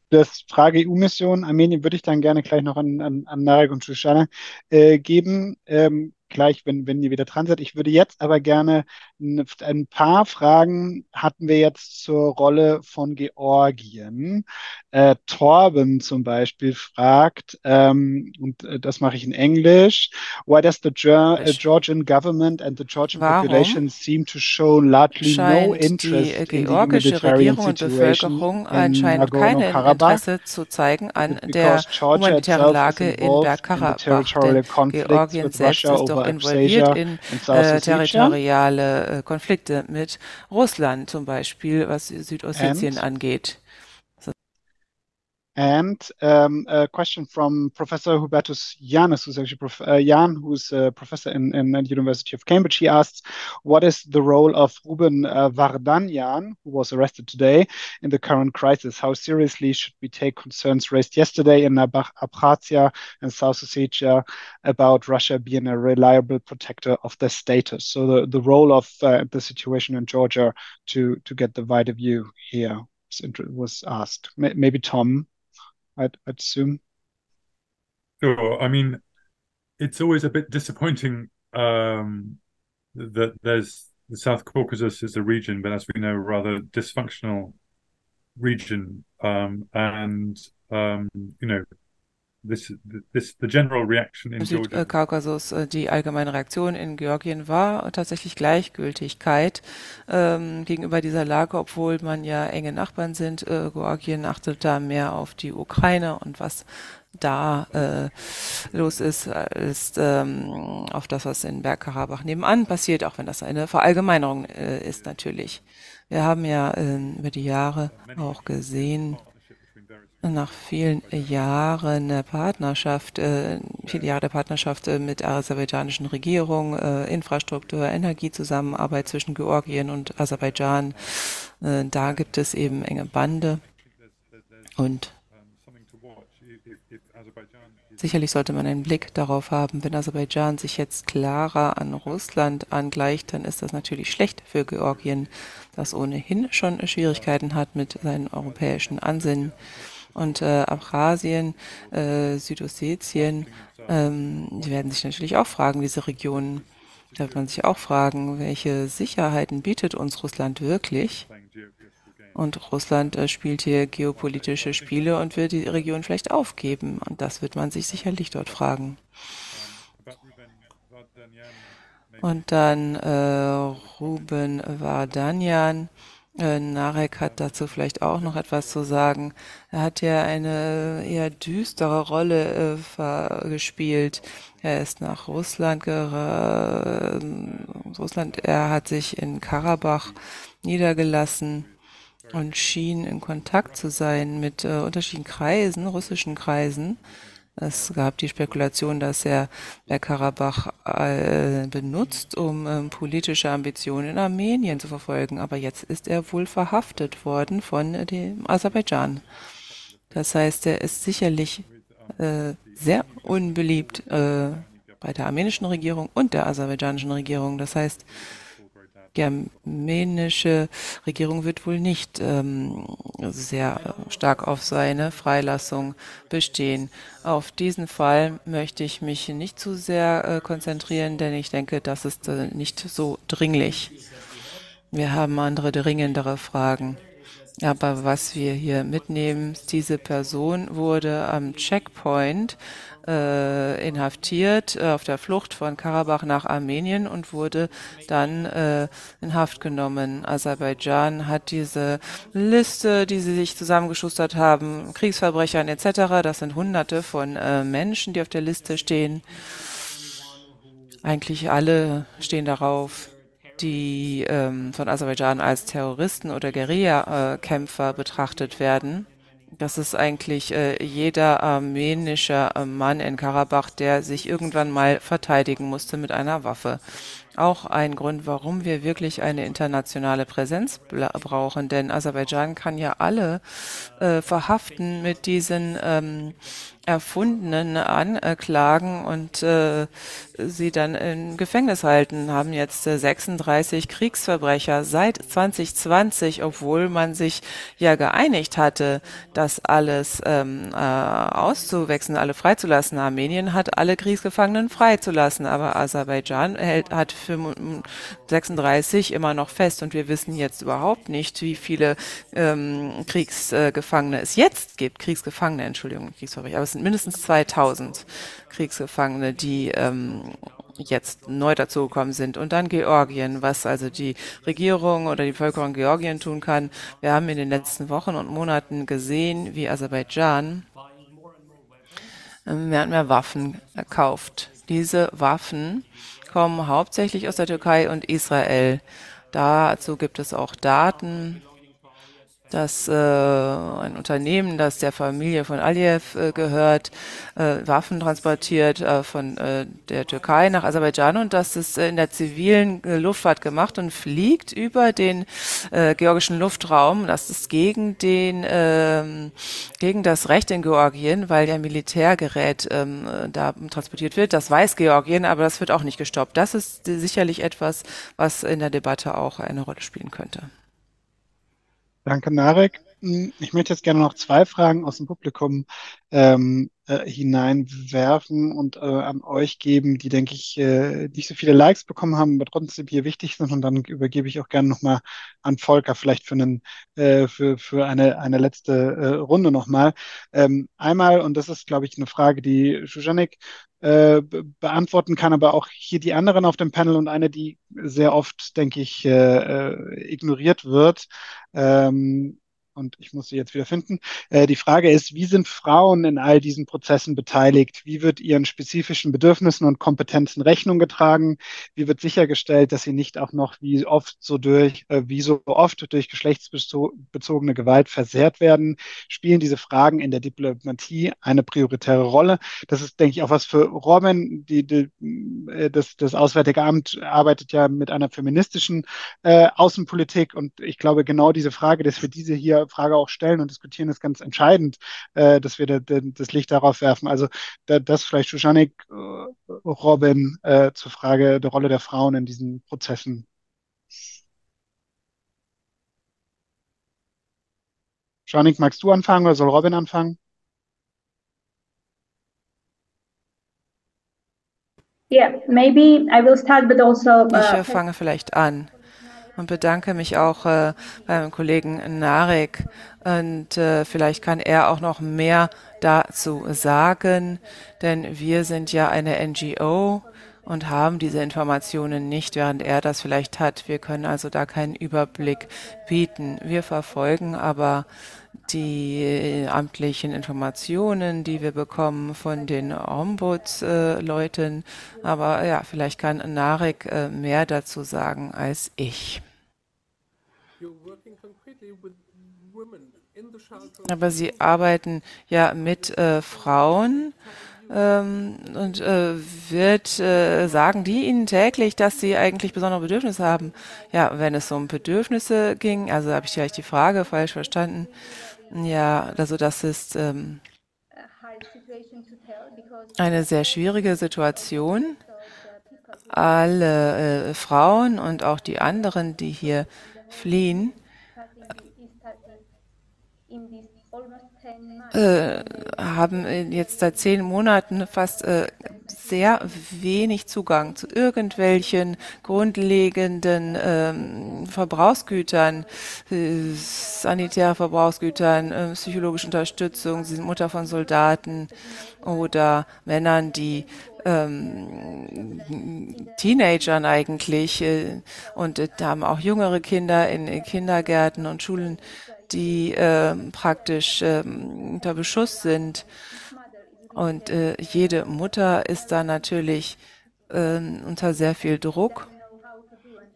Das Frage EU-Mission Armenien würde ich dann gerne gleich noch an, an, an Narek und Shoshana äh, geben, ähm, gleich, wenn, wenn ihr wieder dran seid. Ich würde jetzt aber gerne ein, paar Fragen hatten wir jetzt zur Rolle von Georgien. Äh, Torben zum Beispiel fragt, ähm, und äh, das mache ich in Englisch, why does the Ger äh, Georgian government and the Georgian Warum population seem to show largely no die interest äh, in the georgische Regierung und Bevölkerung in anscheinend kein Nagorno-Karabakh? Interesse zu zeigen an der humanitären Lage in Bergkarabach? Denn Georgien selbst ist doch over involviert Abkhazia in äh, Ossetia? territoriale äh, Konflikte mit Russland zum Beispiel, was Südossetien And angeht. And um, a question from Professor Hubertus Janus, who's actually prof uh, Jan, who's a professor in, in the University of Cambridge. He asks, what is the role of Ruben uh, Vardanyan, who was arrested today, in the current crisis? How seriously should we take concerns raised yesterday in Ab Abkhazia and South Ossetia about Russia being a reliable protector of their status? So the, the role of uh, the situation in Georgia to, to get the wider view here was asked. Maybe Tom. I'd, I'd assume. Sure. I mean, it's always a bit disappointing um, that there's the South Caucasus is a region, but as we know, rather dysfunctional region. Um, and um, you know, this this the general reaction in Im Georgia. Südkaukasus äh, die allgemeine Reaktion in Georgien war tatsächlich Gleichgültigkeit ähm, gegenüber dieser Lage, obwohl man ja enge Nachbarn sind. Äh, Georgien achtet da mehr auf die Ukraine und was da äh, los ist, als ähm, auf das, was in Bergkarabach nebenan passiert, auch wenn das eine Verallgemeinerung äh, ist natürlich. Wir haben ja äh, über die Jahre auch gesehen, nach vielen Jahren der Partnerschaft, äh, viele Jahre der Partnerschaft äh, mit der aserbaidschanischen Regierung, äh, Infrastruktur, Energiezusammenarbeit zwischen Georgien und Aserbaidschan, äh, da gibt es eben enge Bande und Sicherlich sollte man einen Blick darauf haben, wenn Aserbaidschan sich jetzt klarer an Russland angleicht, dann ist das natürlich schlecht für Georgien, das ohnehin schon Schwierigkeiten hat mit seinen europäischen Ansinnen. Und äh, Abchasien, äh, Südossetien, ähm, die werden sich natürlich auch fragen, diese Regionen. Da wird man sich auch fragen, welche Sicherheiten bietet uns Russland wirklich? Und Russland äh, spielt hier geopolitische Spiele und will die Region vielleicht aufgeben. Und das wird man sich sicherlich dort fragen. Und dann äh, Ruben Vardanyan. Äh, Narek hat dazu vielleicht auch noch etwas zu sagen. Er hat ja eine eher düstere Rolle äh, gespielt. Er ist nach Russland. Russland, er hat sich in Karabach niedergelassen und schien in Kontakt zu sein mit äh, unterschiedlichen Kreisen, russischen Kreisen. Es gab die Spekulation, dass er Bergkarabach äh, benutzt, um ähm, politische Ambitionen in Armenien zu verfolgen. Aber jetzt ist er wohl verhaftet worden von äh, dem Aserbaidschan. Das heißt, er ist sicherlich äh, sehr unbeliebt äh, bei der armenischen Regierung und der aserbaidschanischen Regierung. Das heißt, die armenische Regierung wird wohl nicht ähm, sehr stark auf seine Freilassung bestehen. Auf diesen Fall möchte ich mich nicht zu sehr äh, konzentrieren, denn ich denke, das ist äh, nicht so dringlich. Wir haben andere dringendere Fragen. Aber was wir hier mitnehmen, diese Person wurde am Checkpoint äh, inhaftiert äh, auf der Flucht von Karabach nach Armenien und wurde dann äh, in Haft genommen. Aserbaidschan hat diese Liste, die sie sich zusammengeschustert haben, Kriegsverbrechern etc., das sind hunderte von äh, Menschen, die auf der Liste stehen. Eigentlich alle stehen darauf die ähm, von Aserbaidschan als Terroristen oder Guerilla-Kämpfer betrachtet werden. Das ist eigentlich äh, jeder armenische äh, Mann in Karabach, der sich irgendwann mal verteidigen musste mit einer Waffe. Auch ein Grund, warum wir wirklich eine internationale Präsenz brauchen, denn Aserbaidschan kann ja alle äh, verhaften mit diesen ähm, erfundenen Anklagen und äh, sie dann im Gefängnis halten, haben jetzt äh, 36 Kriegsverbrecher seit 2020, obwohl man sich ja geeinigt hatte, das alles ähm, äh, auszuwechseln, alle freizulassen. Armenien hat alle Kriegsgefangenen freizulassen, aber Aserbaidschan hält, hat 36 immer noch fest und wir wissen jetzt überhaupt nicht, wie viele ähm, Kriegsgefangene es jetzt gibt, Kriegsgefangene, Entschuldigung, Kriegsverbrecher, aber es sind mindestens 2000 Kriegsgefangene, die ähm, jetzt neu dazugekommen sind. Und dann Georgien, was also die Regierung oder die Bevölkerung Georgien tun kann. Wir haben in den letzten Wochen und Monaten gesehen, wie Aserbaidschan mehr und mehr Waffen kauft. Diese Waffen kommen hauptsächlich aus der Türkei und Israel. Dazu gibt es auch Daten dass äh, ein Unternehmen, das der Familie von Aliyev äh, gehört, äh, Waffen transportiert äh, von äh, der Türkei nach Aserbaidschan und das ist äh, in der zivilen äh, Luftfahrt gemacht und fliegt über den äh, georgischen Luftraum. Das ist gegen den äh, gegen das Recht in Georgien, weil ja Militärgerät ähm, da transportiert wird. Das weiß Georgien, aber das wird auch nicht gestoppt. Das ist sicherlich etwas, was in der Debatte auch eine Rolle spielen könnte. Danke, Narek. Hm, ich möchte jetzt gerne noch zwei Fragen aus dem Publikum ähm, äh, hineinwerfen und äh, an euch geben, die, denke ich, äh, nicht so viele Likes bekommen haben, aber trotzdem hier wichtig sind. Und dann übergebe ich auch gerne nochmal an Volker, vielleicht für, einen, äh, für, für eine, eine letzte äh, Runde nochmal. Ähm, einmal, und das ist, glaube ich, eine Frage, die Schujanik äh, beantworten kann, aber auch hier die anderen auf dem Panel und eine, die sehr oft, denke ich, äh, äh ignoriert wird. Ähm, und ich muss sie jetzt wieder finden. Äh, die Frage ist, wie sind Frauen in all diesen Prozessen beteiligt? Wie wird ihren spezifischen Bedürfnissen und Kompetenzen Rechnung getragen? Wie wird sichergestellt, dass sie nicht auch noch wie oft so durch, äh, wie so oft durch geschlechtsbezogene Gewalt versehrt werden? Spielen diese Fragen in der Diplomatie eine prioritäre Rolle? Das ist, denke ich, auch was für Robin. Die, die, äh, das, das Auswärtige Amt arbeitet ja mit einer feministischen äh, Außenpolitik und ich glaube, genau diese Frage, dass wir diese hier Frage auch stellen und diskutieren, ist ganz entscheidend, äh, dass wir da, da, das Licht darauf werfen. Also da, das vielleicht Schuschannik, äh, Robin äh, zur Frage der Rolle der Frauen in diesen Prozessen. Schanik, magst du anfangen oder soll Robin anfangen? Yeah, maybe I will start, but also. Uh, ich fange vielleicht an. Und bedanke mich auch äh, beim Kollegen Narek. Und äh, vielleicht kann er auch noch mehr dazu sagen, denn wir sind ja eine NGO und haben diese Informationen nicht, während er das vielleicht hat. Wir können also da keinen Überblick bieten. Wir verfolgen aber die amtlichen Informationen, die wir bekommen von den Ombudsleuten. Äh, aber ja, vielleicht kann Narek äh, mehr dazu sagen als ich. Aber Sie arbeiten ja mit äh, Frauen ähm, und äh, wird äh, sagen die Ihnen täglich, dass Sie eigentlich besondere Bedürfnisse haben. Ja, wenn es um Bedürfnisse ging, also habe ich vielleicht die Frage falsch verstanden. Ja, also das ist ähm, eine sehr schwierige Situation. Alle äh, Frauen und auch die anderen, die hier fliehen, äh, haben jetzt seit zehn Monaten fast äh, sehr wenig Zugang zu irgendwelchen grundlegenden ähm, Verbrauchsgütern, äh, sanitäre Verbrauchsgütern, äh, psychologische Unterstützung. Sie sind Mutter von Soldaten oder Männern, die ähm, Teenagern eigentlich äh, und äh, haben auch jüngere Kinder in, in Kindergärten und Schulen die äh, praktisch äh, unter Beschuss sind. Und äh, jede Mutter ist da natürlich äh, unter sehr viel Druck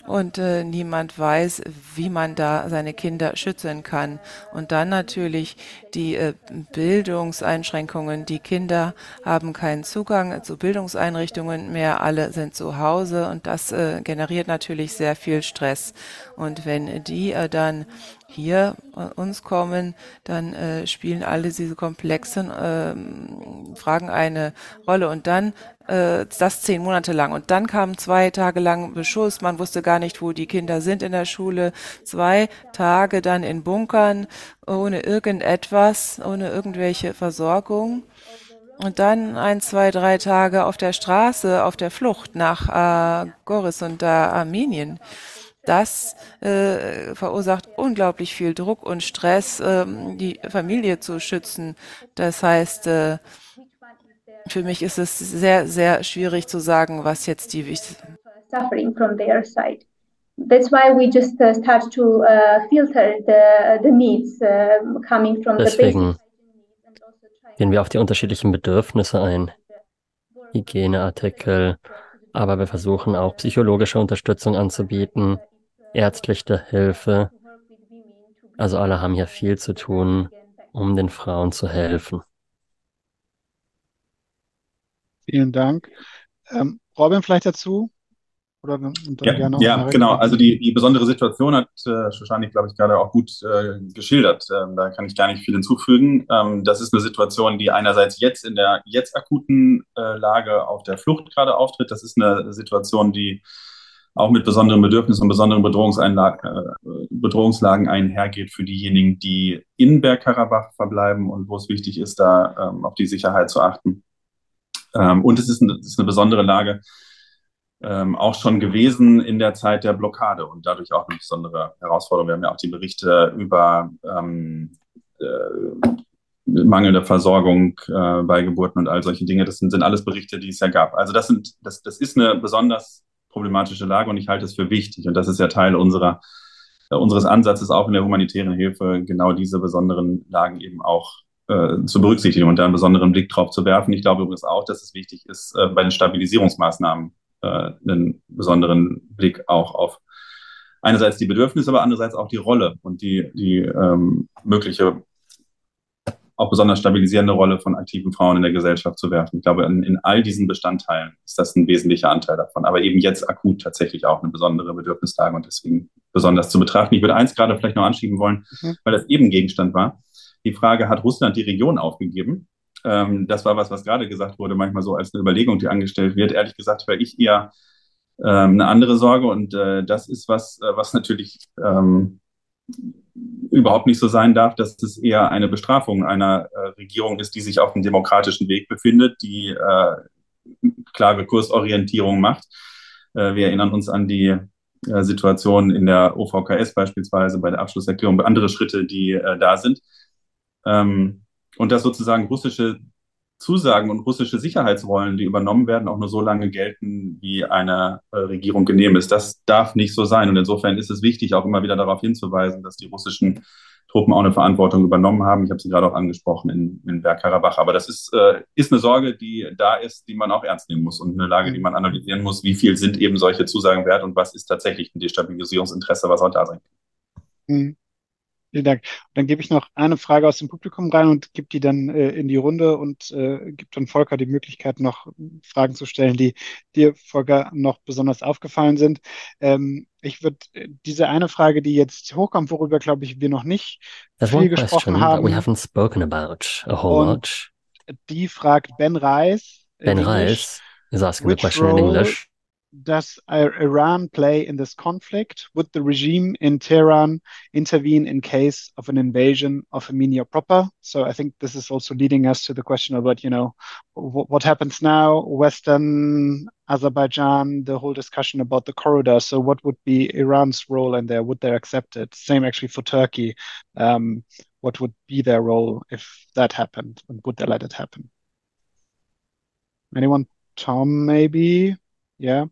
und äh, niemand weiß, wie man da seine Kinder schützen kann. Und dann natürlich die äh, Bildungseinschränkungen. Die Kinder haben keinen Zugang zu Bildungseinrichtungen mehr. Alle sind zu Hause und das äh, generiert natürlich sehr viel Stress. Und wenn die äh, dann hier äh, uns kommen, dann äh, spielen alle diese komplexen äh, Fragen eine Rolle. Und dann äh, das zehn Monate lang. Und dann kam zwei Tage lang Beschuss. Man wusste gar nicht, wo die Kinder sind in der Schule. Zwei Tage dann in Bunkern, ohne irgendetwas, ohne irgendwelche Versorgung. Und dann ein, zwei, drei Tage auf der Straße, auf der Flucht nach äh, Goris und äh, Armenien. Das äh, verursacht unglaublich viel Druck und Stress, äh, die Familie zu schützen. Das heißt, äh, für mich ist es sehr, sehr schwierig zu sagen, was jetzt die wichtigsten. Suffering from their side. That's why we just uh, start to uh, filter the, the needs uh, coming from Deswegen the gehen wir auf die unterschiedlichen Bedürfnisse ein. Hygieneartikel, aber wir versuchen auch psychologische Unterstützung anzubieten, ärztliche Hilfe. Also alle haben hier viel zu tun, um den Frauen zu helfen. Vielen Dank. Ähm, Robin, vielleicht dazu? Oder ja, ja genau. Also die, die besondere Situation hat äh, Shoshani, glaube ich, gerade auch gut äh, geschildert. Ähm, da kann ich gar nicht viel hinzufügen. Ähm, das ist eine Situation, die einerseits jetzt in der jetzt akuten äh, Lage auf der Flucht gerade auftritt. Das ist eine Situation, die auch mit besonderen Bedürfnissen und besonderen äh, Bedrohungslagen einhergeht für diejenigen, die in Bergkarabach verbleiben und wo es wichtig ist, da ähm, auf die Sicherheit zu achten. Ähm, und es ist, eine, es ist eine besondere Lage, ähm, auch schon gewesen in der Zeit der Blockade und dadurch auch eine besondere Herausforderung. Wir haben ja auch die Berichte über ähm, äh, mangelnde Versorgung äh, bei Geburten und all solche Dinge. Das sind, sind alles Berichte, die es ja gab. Also das sind, das, das ist eine besonders problematische Lage und ich halte es für wichtig. Und das ist ja Teil unserer, äh, unseres Ansatzes auch in der humanitären Hilfe, genau diese besonderen Lagen eben auch äh, zu berücksichtigen und da einen besonderen Blick drauf zu werfen. Ich glaube übrigens auch, dass es wichtig ist, äh, bei den Stabilisierungsmaßnahmen äh, einen besonderen Blick auch auf einerseits die Bedürfnisse, aber andererseits auch die Rolle und die, die ähm, mögliche auch besonders stabilisierende Rolle von aktiven Frauen in der Gesellschaft zu werfen. Ich glaube, in, in all diesen Bestandteilen ist das ein wesentlicher Anteil davon, aber eben jetzt akut tatsächlich auch eine besondere Bedürfnislage und deswegen besonders zu betrachten. Ich würde eins gerade vielleicht noch anschieben wollen, mhm. weil das eben Gegenstand war die Frage, hat Russland die Region aufgegeben? Ähm, das war was, was gerade gesagt wurde, manchmal so als eine Überlegung, die angestellt wird. Ehrlich gesagt, wäre ich eher ähm, eine andere Sorge und äh, das ist was, äh, was natürlich ähm, überhaupt nicht so sein darf, dass es eher eine Bestrafung einer äh, Regierung ist, die sich auf dem demokratischen Weg befindet, die äh, klare Kursorientierung macht. Äh, wir erinnern uns an die äh, Situation in der OVKS beispielsweise, bei der Abschlusserklärung, andere Schritte, die äh, da sind. Ähm, und dass sozusagen russische Zusagen und russische Sicherheitsrollen, die übernommen werden, auch nur so lange gelten, wie eine äh, Regierung genehm ist. Das darf nicht so sein. Und insofern ist es wichtig, auch immer wieder darauf hinzuweisen, dass die russischen Truppen auch eine Verantwortung übernommen haben. Ich habe sie gerade auch angesprochen in, in Bergkarabach. Aber das ist, äh, ist eine Sorge, die da ist, die man auch ernst nehmen muss und eine Lage, die man analysieren muss. Wie viel sind eben solche Zusagen wert und was ist tatsächlich ein Destabilisierungsinteresse, was auch da sein kann. Mhm. Vielen Dank. Dann gebe ich noch eine Frage aus dem Publikum rein und gebe die dann äh, in die Runde und äh, gebe dann Volker die Möglichkeit, noch Fragen zu stellen, die dir, Volker, noch besonders aufgefallen sind. Ähm, ich würde äh, diese eine Frage, die jetzt hochkommt, worüber, glaube ich, wir noch nicht There's viel gesprochen haben. we haven't spoken about a whole lot. Die fragt Ben Reis. Ben Reis is asking the question in English. Does Iran play in this conflict? Would the regime in Tehran intervene in case of an invasion of Armenia proper? So I think this is also leading us to the question about, you know, what happens now, Western Azerbaijan, the whole discussion about the corridor. So what would be Iran's role in there? Would they accept it? Same actually for Turkey. Um, what would be their role if that happened? And would they let it happen? Anyone? Tom, maybe? Yeah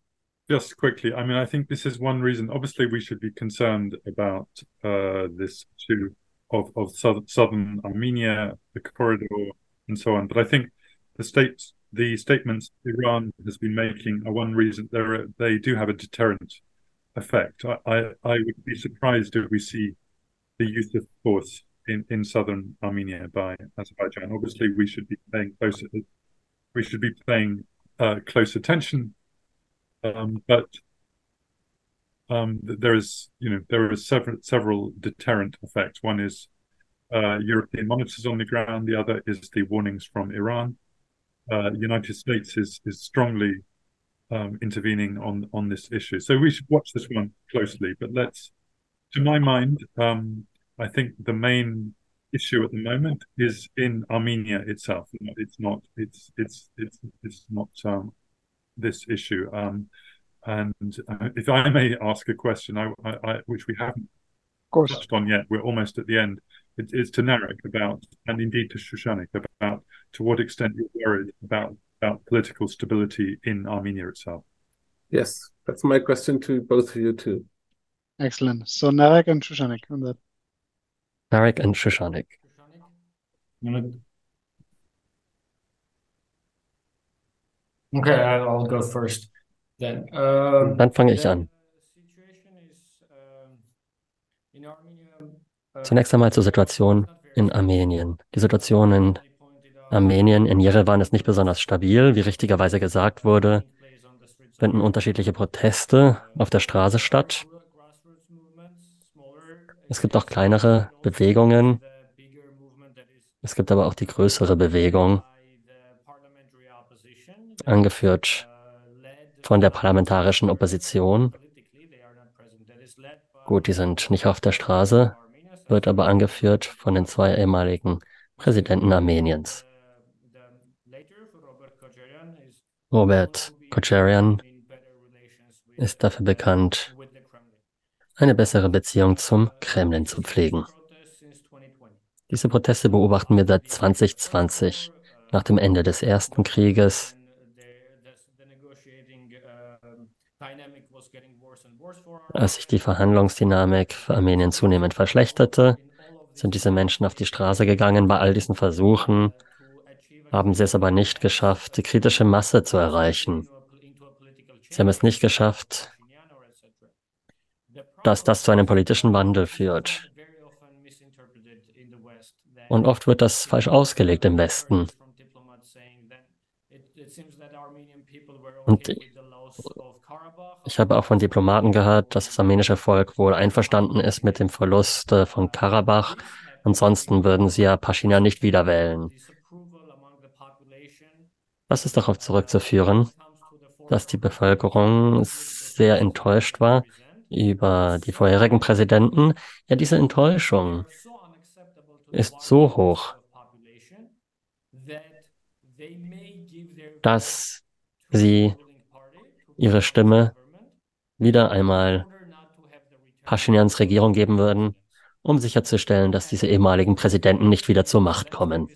just quickly, I mean, I think this is one reason. Obviously, we should be concerned about uh, this issue of of southern, southern Armenia, the corridor, and so on. But I think the states, the statements Iran has been making are one reason. They they do have a deterrent effect. I, I, I would be surprised if we see the use of force in, in southern Armenia by Azerbaijan. Obviously, we should be paying close. We should be paying uh, close attention um, but um, there is, you know, there are several several deterrent effects. One is uh, European monitors on the ground. The other is the warnings from Iran. Uh, United States is is strongly um, intervening on on this issue. So we should watch this one closely. But let's, to my mind, um, I think the main issue at the moment is in Armenia itself. It's not. It's it's it's it's not um, this issue. Um, and uh, if I may ask a question, I, I, which we haven't touched on yet, we're almost at the end. It, it's to Narek about, and indeed to Shushanik about, to what extent you're worried about about political stability in Armenia itself. Yes, that's my question to both of you too. Excellent. So Narek and Shushanik on that. Narek and Shushanik. Okay, I'll go first then. Um, Dann fange ich an. Zunächst einmal zur Situation in Armenien. Die Situation in Armenien, in Jerewan ist nicht besonders stabil. Wie richtigerweise gesagt wurde, finden unterschiedliche Proteste auf der Straße statt. Es gibt auch kleinere Bewegungen. Es gibt aber auch die größere Bewegung, angeführt von der parlamentarischen Opposition. Gut, die sind nicht auf der Straße, wird aber angeführt von den zwei ehemaligen Präsidenten Armeniens. Robert Kocharian ist dafür bekannt, eine bessere Beziehung zum Kremlin zu pflegen. Diese Proteste beobachten wir seit 2020, nach dem Ende des Ersten Krieges Als sich die Verhandlungsdynamik für Armenien zunehmend verschlechterte, sind diese Menschen auf die Straße gegangen. Bei all diesen Versuchen haben sie es aber nicht geschafft, die kritische Masse zu erreichen. Sie haben es nicht geschafft, dass das zu einem politischen Wandel führt. Und oft wird das falsch ausgelegt im Westen. Und ich habe auch von Diplomaten gehört, dass das armenische Volk wohl einverstanden ist mit dem Verlust äh, von Karabach. Ansonsten würden sie ja Pashinyan nicht wieder wählen. Das ist darauf zurückzuführen, dass die Bevölkerung sehr enttäuscht war über die vorherigen Präsidenten. Ja, diese Enttäuschung ist so hoch, dass sie ihre Stimme wieder einmal Paschinyans Regierung geben würden, um sicherzustellen, dass diese ehemaligen Präsidenten nicht wieder zur Macht kommen.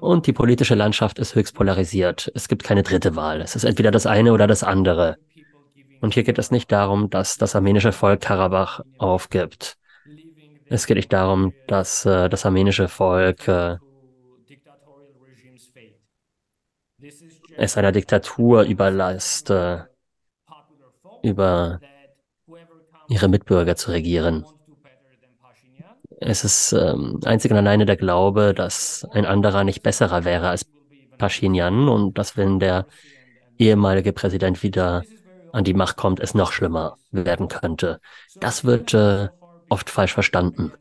Und die politische Landschaft ist höchst polarisiert. Es gibt keine dritte Wahl. Es ist entweder das eine oder das andere. Und hier geht es nicht darum, dass das armenische Volk Karabach aufgibt. Es geht nicht darum, dass äh, das armenische Volk äh, es einer Diktatur überlässt, äh, über ihre Mitbürger zu regieren. Es ist ähm, einzig und alleine der Glaube, dass ein anderer nicht besserer wäre als Pashinyan und dass wenn der ehemalige Präsident wieder an die Macht kommt, es noch schlimmer werden könnte. Das wird äh, oft falsch verstanden.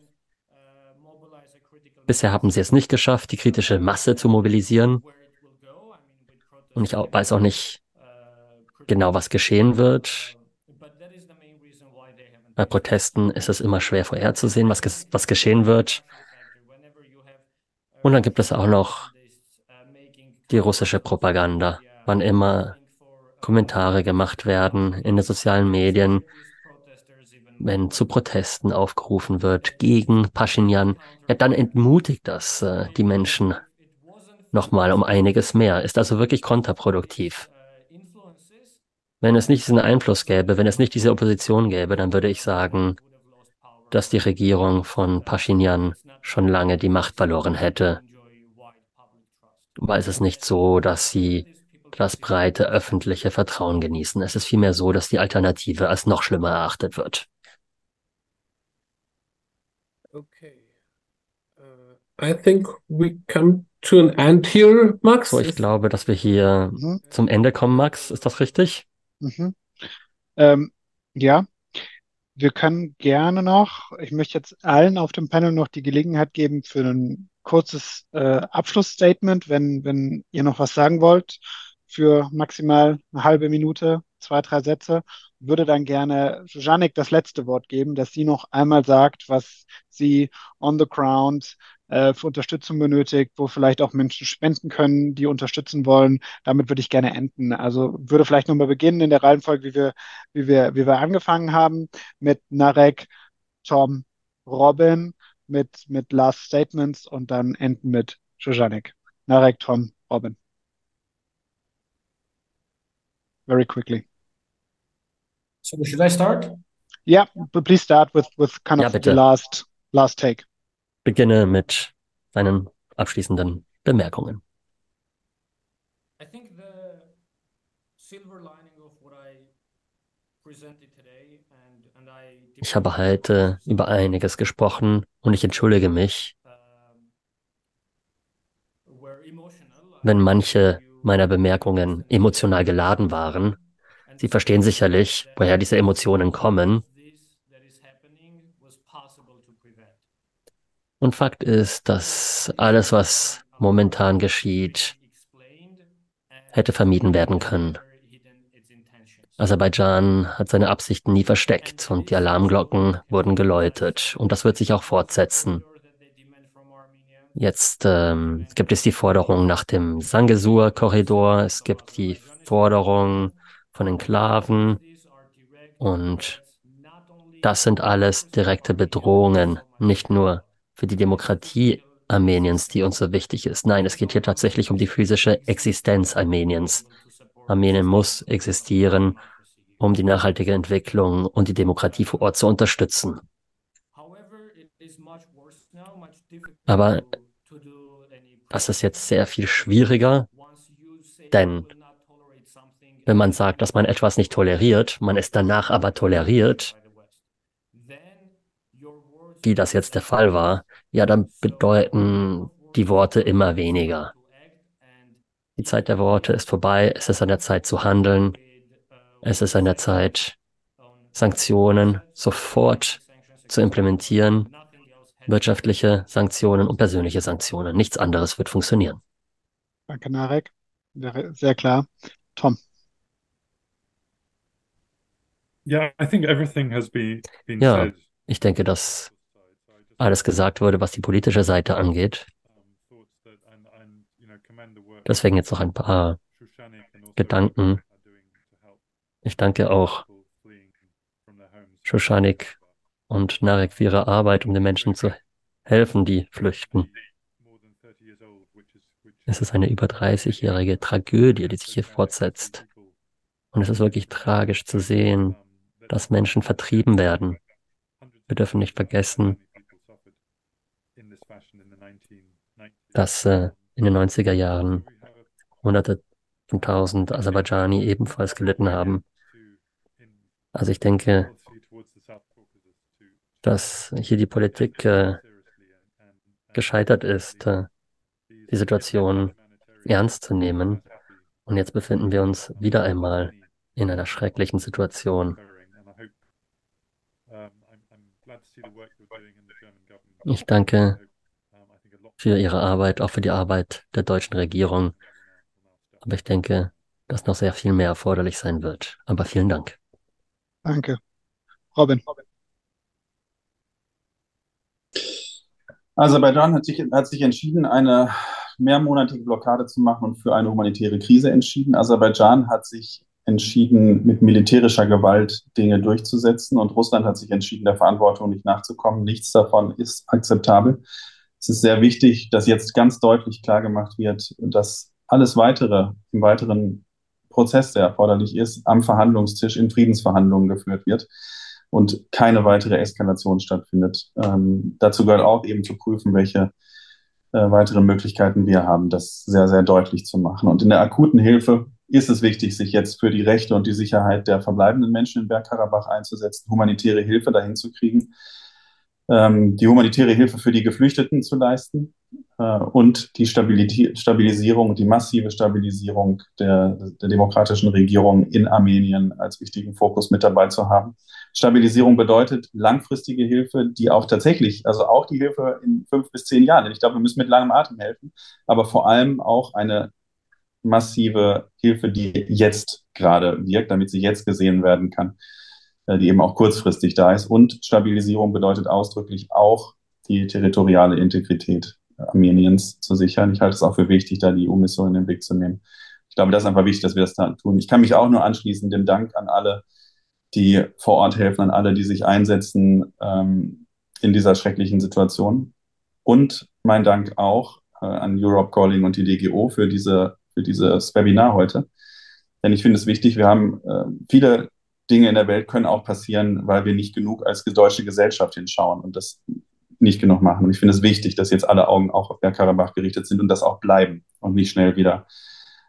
Bisher haben sie es nicht geschafft, die kritische Masse zu mobilisieren. Und ich weiß auch nicht genau, was geschehen wird. Bei Protesten ist es immer schwer vorherzusehen, was, was geschehen wird. Und dann gibt es auch noch die russische Propaganda. Wann immer Kommentare gemacht werden in den sozialen Medien, wenn zu Protesten aufgerufen wird gegen Pashinyan, ja, dann entmutigt das äh, die Menschen nochmal um einiges mehr, ist also wirklich kontraproduktiv. Wenn es nicht diesen Einfluss gäbe, wenn es nicht diese Opposition gäbe, dann würde ich sagen, dass die Regierung von Pashinyan schon lange die Macht verloren hätte. Weil es ist nicht so, dass sie das breite öffentliche Vertrauen genießen. Es ist vielmehr so, dass die Alternative als noch schlimmer erachtet wird. Okay. Uh, I think we come to an end here, Max. So, ich glaube, dass wir hier mhm. zum Ende kommen, Max. Ist das richtig? Mhm. Ähm, ja, wir können gerne noch, ich möchte jetzt allen auf dem Panel noch die Gelegenheit geben für ein kurzes äh, Abschlussstatement, wenn, wenn ihr noch was sagen wollt für maximal eine halbe Minute, zwei, drei Sätze. Würde dann gerne Janik das letzte Wort geben, dass sie noch einmal sagt, was sie on the ground äh, für Unterstützung benötigt, wo vielleicht auch Menschen spenden können, die unterstützen wollen. Damit würde ich gerne enden. Also würde vielleicht nochmal beginnen in der Reihenfolge, wie wir, wie wir, wie wir angefangen haben, mit Narek, Tom, Robin, mit, mit Last Statements und dann enden mit Janik. Narek, Tom, Robin. very quickly. So should I start? Yeah, but please start with with kind of ja, the last last take. Beginne mit deinen abschließenden Bemerkungen. Ich habe heute über einiges gesprochen und ich entschuldige mich, wenn manche meiner Bemerkungen emotional geladen waren. Sie verstehen sicherlich, woher diese Emotionen kommen. Und Fakt ist, dass alles, was momentan geschieht, hätte vermieden werden können. Aserbaidschan hat seine Absichten nie versteckt und die Alarmglocken wurden geläutet. Und das wird sich auch fortsetzen. Jetzt ähm, gibt es die Forderung nach dem Sangesur-Korridor, es gibt die Forderung von Enklaven und das sind alles direkte Bedrohungen, nicht nur für die Demokratie Armeniens, die uns so wichtig ist. Nein, es geht hier tatsächlich um die physische Existenz Armeniens. Armenien muss existieren, um die nachhaltige Entwicklung und die Demokratie vor Ort zu unterstützen. Aber das ist jetzt sehr viel schwieriger, denn wenn man sagt, dass man etwas nicht toleriert, man es danach aber toleriert, wie das jetzt der Fall war, ja, dann bedeuten die Worte immer weniger. Die Zeit der Worte ist vorbei, es ist an der Zeit zu handeln, es ist an der Zeit, Sanktionen sofort zu implementieren wirtschaftliche Sanktionen und persönliche Sanktionen. Nichts anderes wird funktionieren. Danke, Narek. Sehr klar. Tom. Yeah, I think everything has been, been ja, ich denke, dass alles gesagt wurde, was die politische Seite angeht. Deswegen jetzt noch ein paar Gedanken. Ich danke auch Shoshanik und Narek für ihre Arbeit, um den Menschen zu helfen, die flüchten. Es ist eine über 30-jährige Tragödie, die sich hier fortsetzt. Und es ist wirklich tragisch zu sehen, dass Menschen vertrieben werden. Wir dürfen nicht vergessen, dass äh, in den 90er Jahren Hunderte von tausend Aserbaidschani ebenfalls gelitten haben. Also ich denke, dass hier die Politik äh, gescheitert ist, äh, die Situation ernst zu nehmen. Und jetzt befinden wir uns wieder einmal in einer schrecklichen Situation. Ich danke für Ihre Arbeit, auch für die Arbeit der deutschen Regierung. Aber ich denke, dass noch sehr viel mehr erforderlich sein wird. Aber vielen Dank. Danke. Robin. Aserbaidschan hat sich, hat sich entschieden, eine mehrmonatige Blockade zu machen und für eine humanitäre Krise entschieden. Aserbaidschan hat sich entschieden, mit militärischer Gewalt Dinge durchzusetzen und Russland hat sich entschieden, der Verantwortung nicht nachzukommen. Nichts davon ist akzeptabel. Es ist sehr wichtig, dass jetzt ganz deutlich klargemacht wird, dass alles weitere im weiteren Prozess, der erforderlich ist, am Verhandlungstisch in Friedensverhandlungen geführt wird und keine weitere Eskalation stattfindet. Ähm, dazu gehört auch eben zu prüfen, welche äh, weitere Möglichkeiten wir haben, das sehr, sehr deutlich zu machen. Und in der akuten Hilfe ist es wichtig, sich jetzt für die Rechte und die Sicherheit der verbleibenden Menschen in Bergkarabach einzusetzen, humanitäre Hilfe dahin zu kriegen, die humanitäre Hilfe für die Geflüchteten zu leisten äh, und die Stabilisierung, die massive Stabilisierung der, der demokratischen Regierung in Armenien als wichtigen Fokus mit dabei zu haben. Stabilisierung bedeutet langfristige Hilfe, die auch tatsächlich, also auch die Hilfe in fünf bis zehn Jahren, denn ich glaube, wir müssen mit langem Atem helfen, aber vor allem auch eine massive Hilfe, die jetzt gerade wirkt, damit sie jetzt gesehen werden kann, die eben auch kurzfristig da ist. Und Stabilisierung bedeutet ausdrücklich auch die territoriale Integrität Armeniens zu sichern. Ich halte es auch für wichtig, da die EU-Mission in den Blick zu nehmen. Ich glaube, das ist einfach wichtig, dass wir das da tun. Ich kann mich auch nur anschließen, dem Dank an alle, die vor Ort helfen, an alle, die sich einsetzen ähm, in dieser schrecklichen Situation. Und mein Dank auch äh, an Europe Calling und die DGO für, diese, für dieses Webinar heute. Denn ich finde es wichtig, wir haben äh, viele Dinge in der Welt können auch passieren, weil wir nicht genug als deutsche Gesellschaft hinschauen. Und das nicht genug machen. Und ich finde es wichtig, dass jetzt alle Augen auch auf Bergkarabach gerichtet sind und das auch bleiben und nicht schnell wieder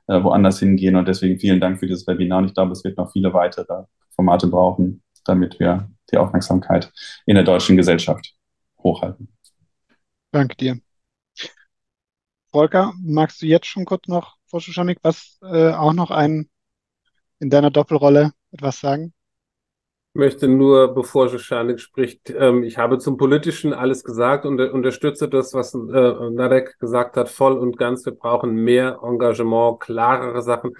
äh, woanders hingehen. Und deswegen vielen Dank für dieses Webinar. Und ich glaube, es wird noch viele weitere Formate brauchen, damit wir die Aufmerksamkeit in der deutschen Gesellschaft hochhalten. Danke dir. Volker, magst du jetzt schon kurz noch, Frau Schuschanik, was äh, auch noch ein in deiner Doppelrolle etwas sagen? möchte nur, bevor Schanik spricht, ähm, ich habe zum Politischen alles gesagt und unterstütze das, was äh, Narek gesagt hat, voll und ganz. Wir brauchen mehr Engagement, klarere Sachen.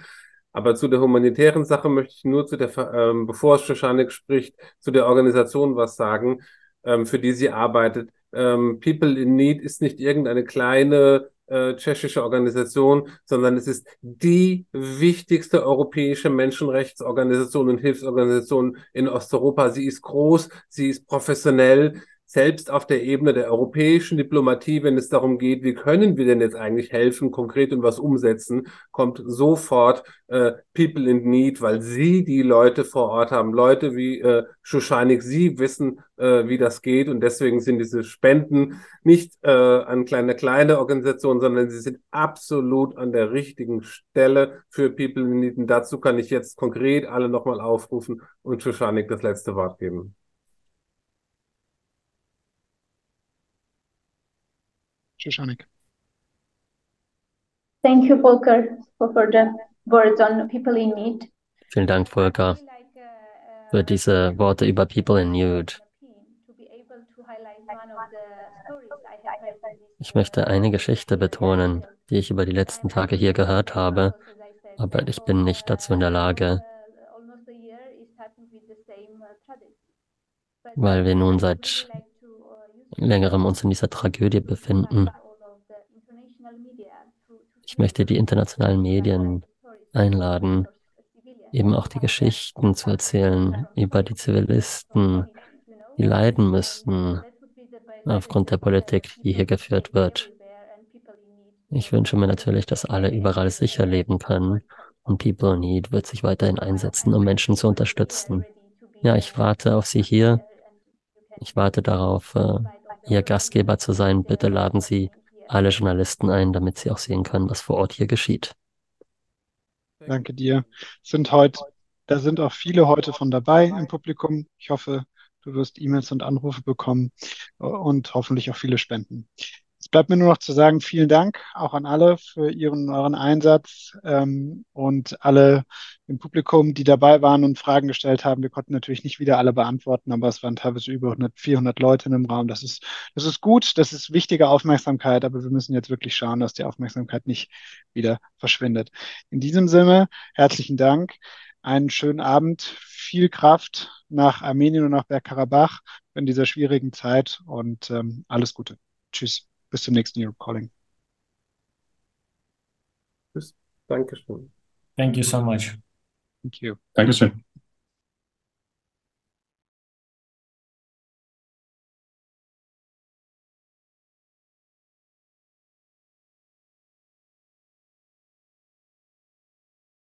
Aber zu der humanitären Sache möchte ich nur zu der, ähm, bevor Schanik spricht, zu der Organisation was sagen, ähm, für die sie arbeitet. Ähm, People in Need ist nicht irgendeine kleine äh, tschechische Organisation, sondern es ist die wichtigste europäische Menschenrechtsorganisation und Hilfsorganisation in Osteuropa. Sie ist groß, sie ist professionell, selbst auf der Ebene der europäischen Diplomatie, wenn es darum geht, wie können wir denn jetzt eigentlich helfen, konkret und was umsetzen, kommt sofort äh, People in Need, weil sie die Leute vor Ort haben. Leute wie äh, Shushanik, sie wissen, äh, wie das geht und deswegen sind diese Spenden nicht äh, an kleine, kleine Organisationen, sondern sie sind absolut an der richtigen Stelle für People in Need. Und dazu kann ich jetzt konkret alle nochmal aufrufen und Shushanik das letzte Wort geben. Shoshanic. Thank you, Volker, for, for the words on people in need. Vielen Dank, Volker, für diese Worte über People in Need. Ich möchte eine Geschichte betonen, die ich über die letzten Tage hier gehört habe, aber ich bin nicht dazu in der Lage, weil wir nun seit längerem uns in dieser Tragödie befinden. Ich möchte die internationalen Medien einladen, eben auch die Geschichten zu erzählen über die Zivilisten, die leiden müssten aufgrund der Politik, die hier geführt wird. Ich wünsche mir natürlich, dass alle überall sicher leben können und People in Need wird sich weiterhin einsetzen, um Menschen zu unterstützen. Ja, ich warte auf Sie hier. Ich warte darauf, äh, Ihr Gastgeber zu sein. Bitte laden Sie alle Journalisten ein, damit sie auch sehen können, was vor Ort hier geschieht. Danke dir. Sind heute, da sind auch viele heute von dabei im Publikum. Ich hoffe, du wirst E-Mails und Anrufe bekommen und hoffentlich auch viele Spenden. Es bleibt mir nur noch zu sagen, vielen Dank auch an alle für ihren euren Einsatz ähm, und alle im Publikum, die dabei waren und Fragen gestellt haben. Wir konnten natürlich nicht wieder alle beantworten, aber es waren teilweise über 100, 400 Leute in dem Raum. Das ist, das ist gut, das ist wichtige Aufmerksamkeit, aber wir müssen jetzt wirklich schauen, dass die Aufmerksamkeit nicht wieder verschwindet. In diesem Sinne, herzlichen Dank, einen schönen Abend, viel Kraft nach Armenien und nach Bergkarabach in dieser schwierigen Zeit und ähm, alles Gute. Tschüss. Bis zum nächsten Europe Calling. Tschüss. Dankeschön. Thank you so much. Thank you. Dankeschön.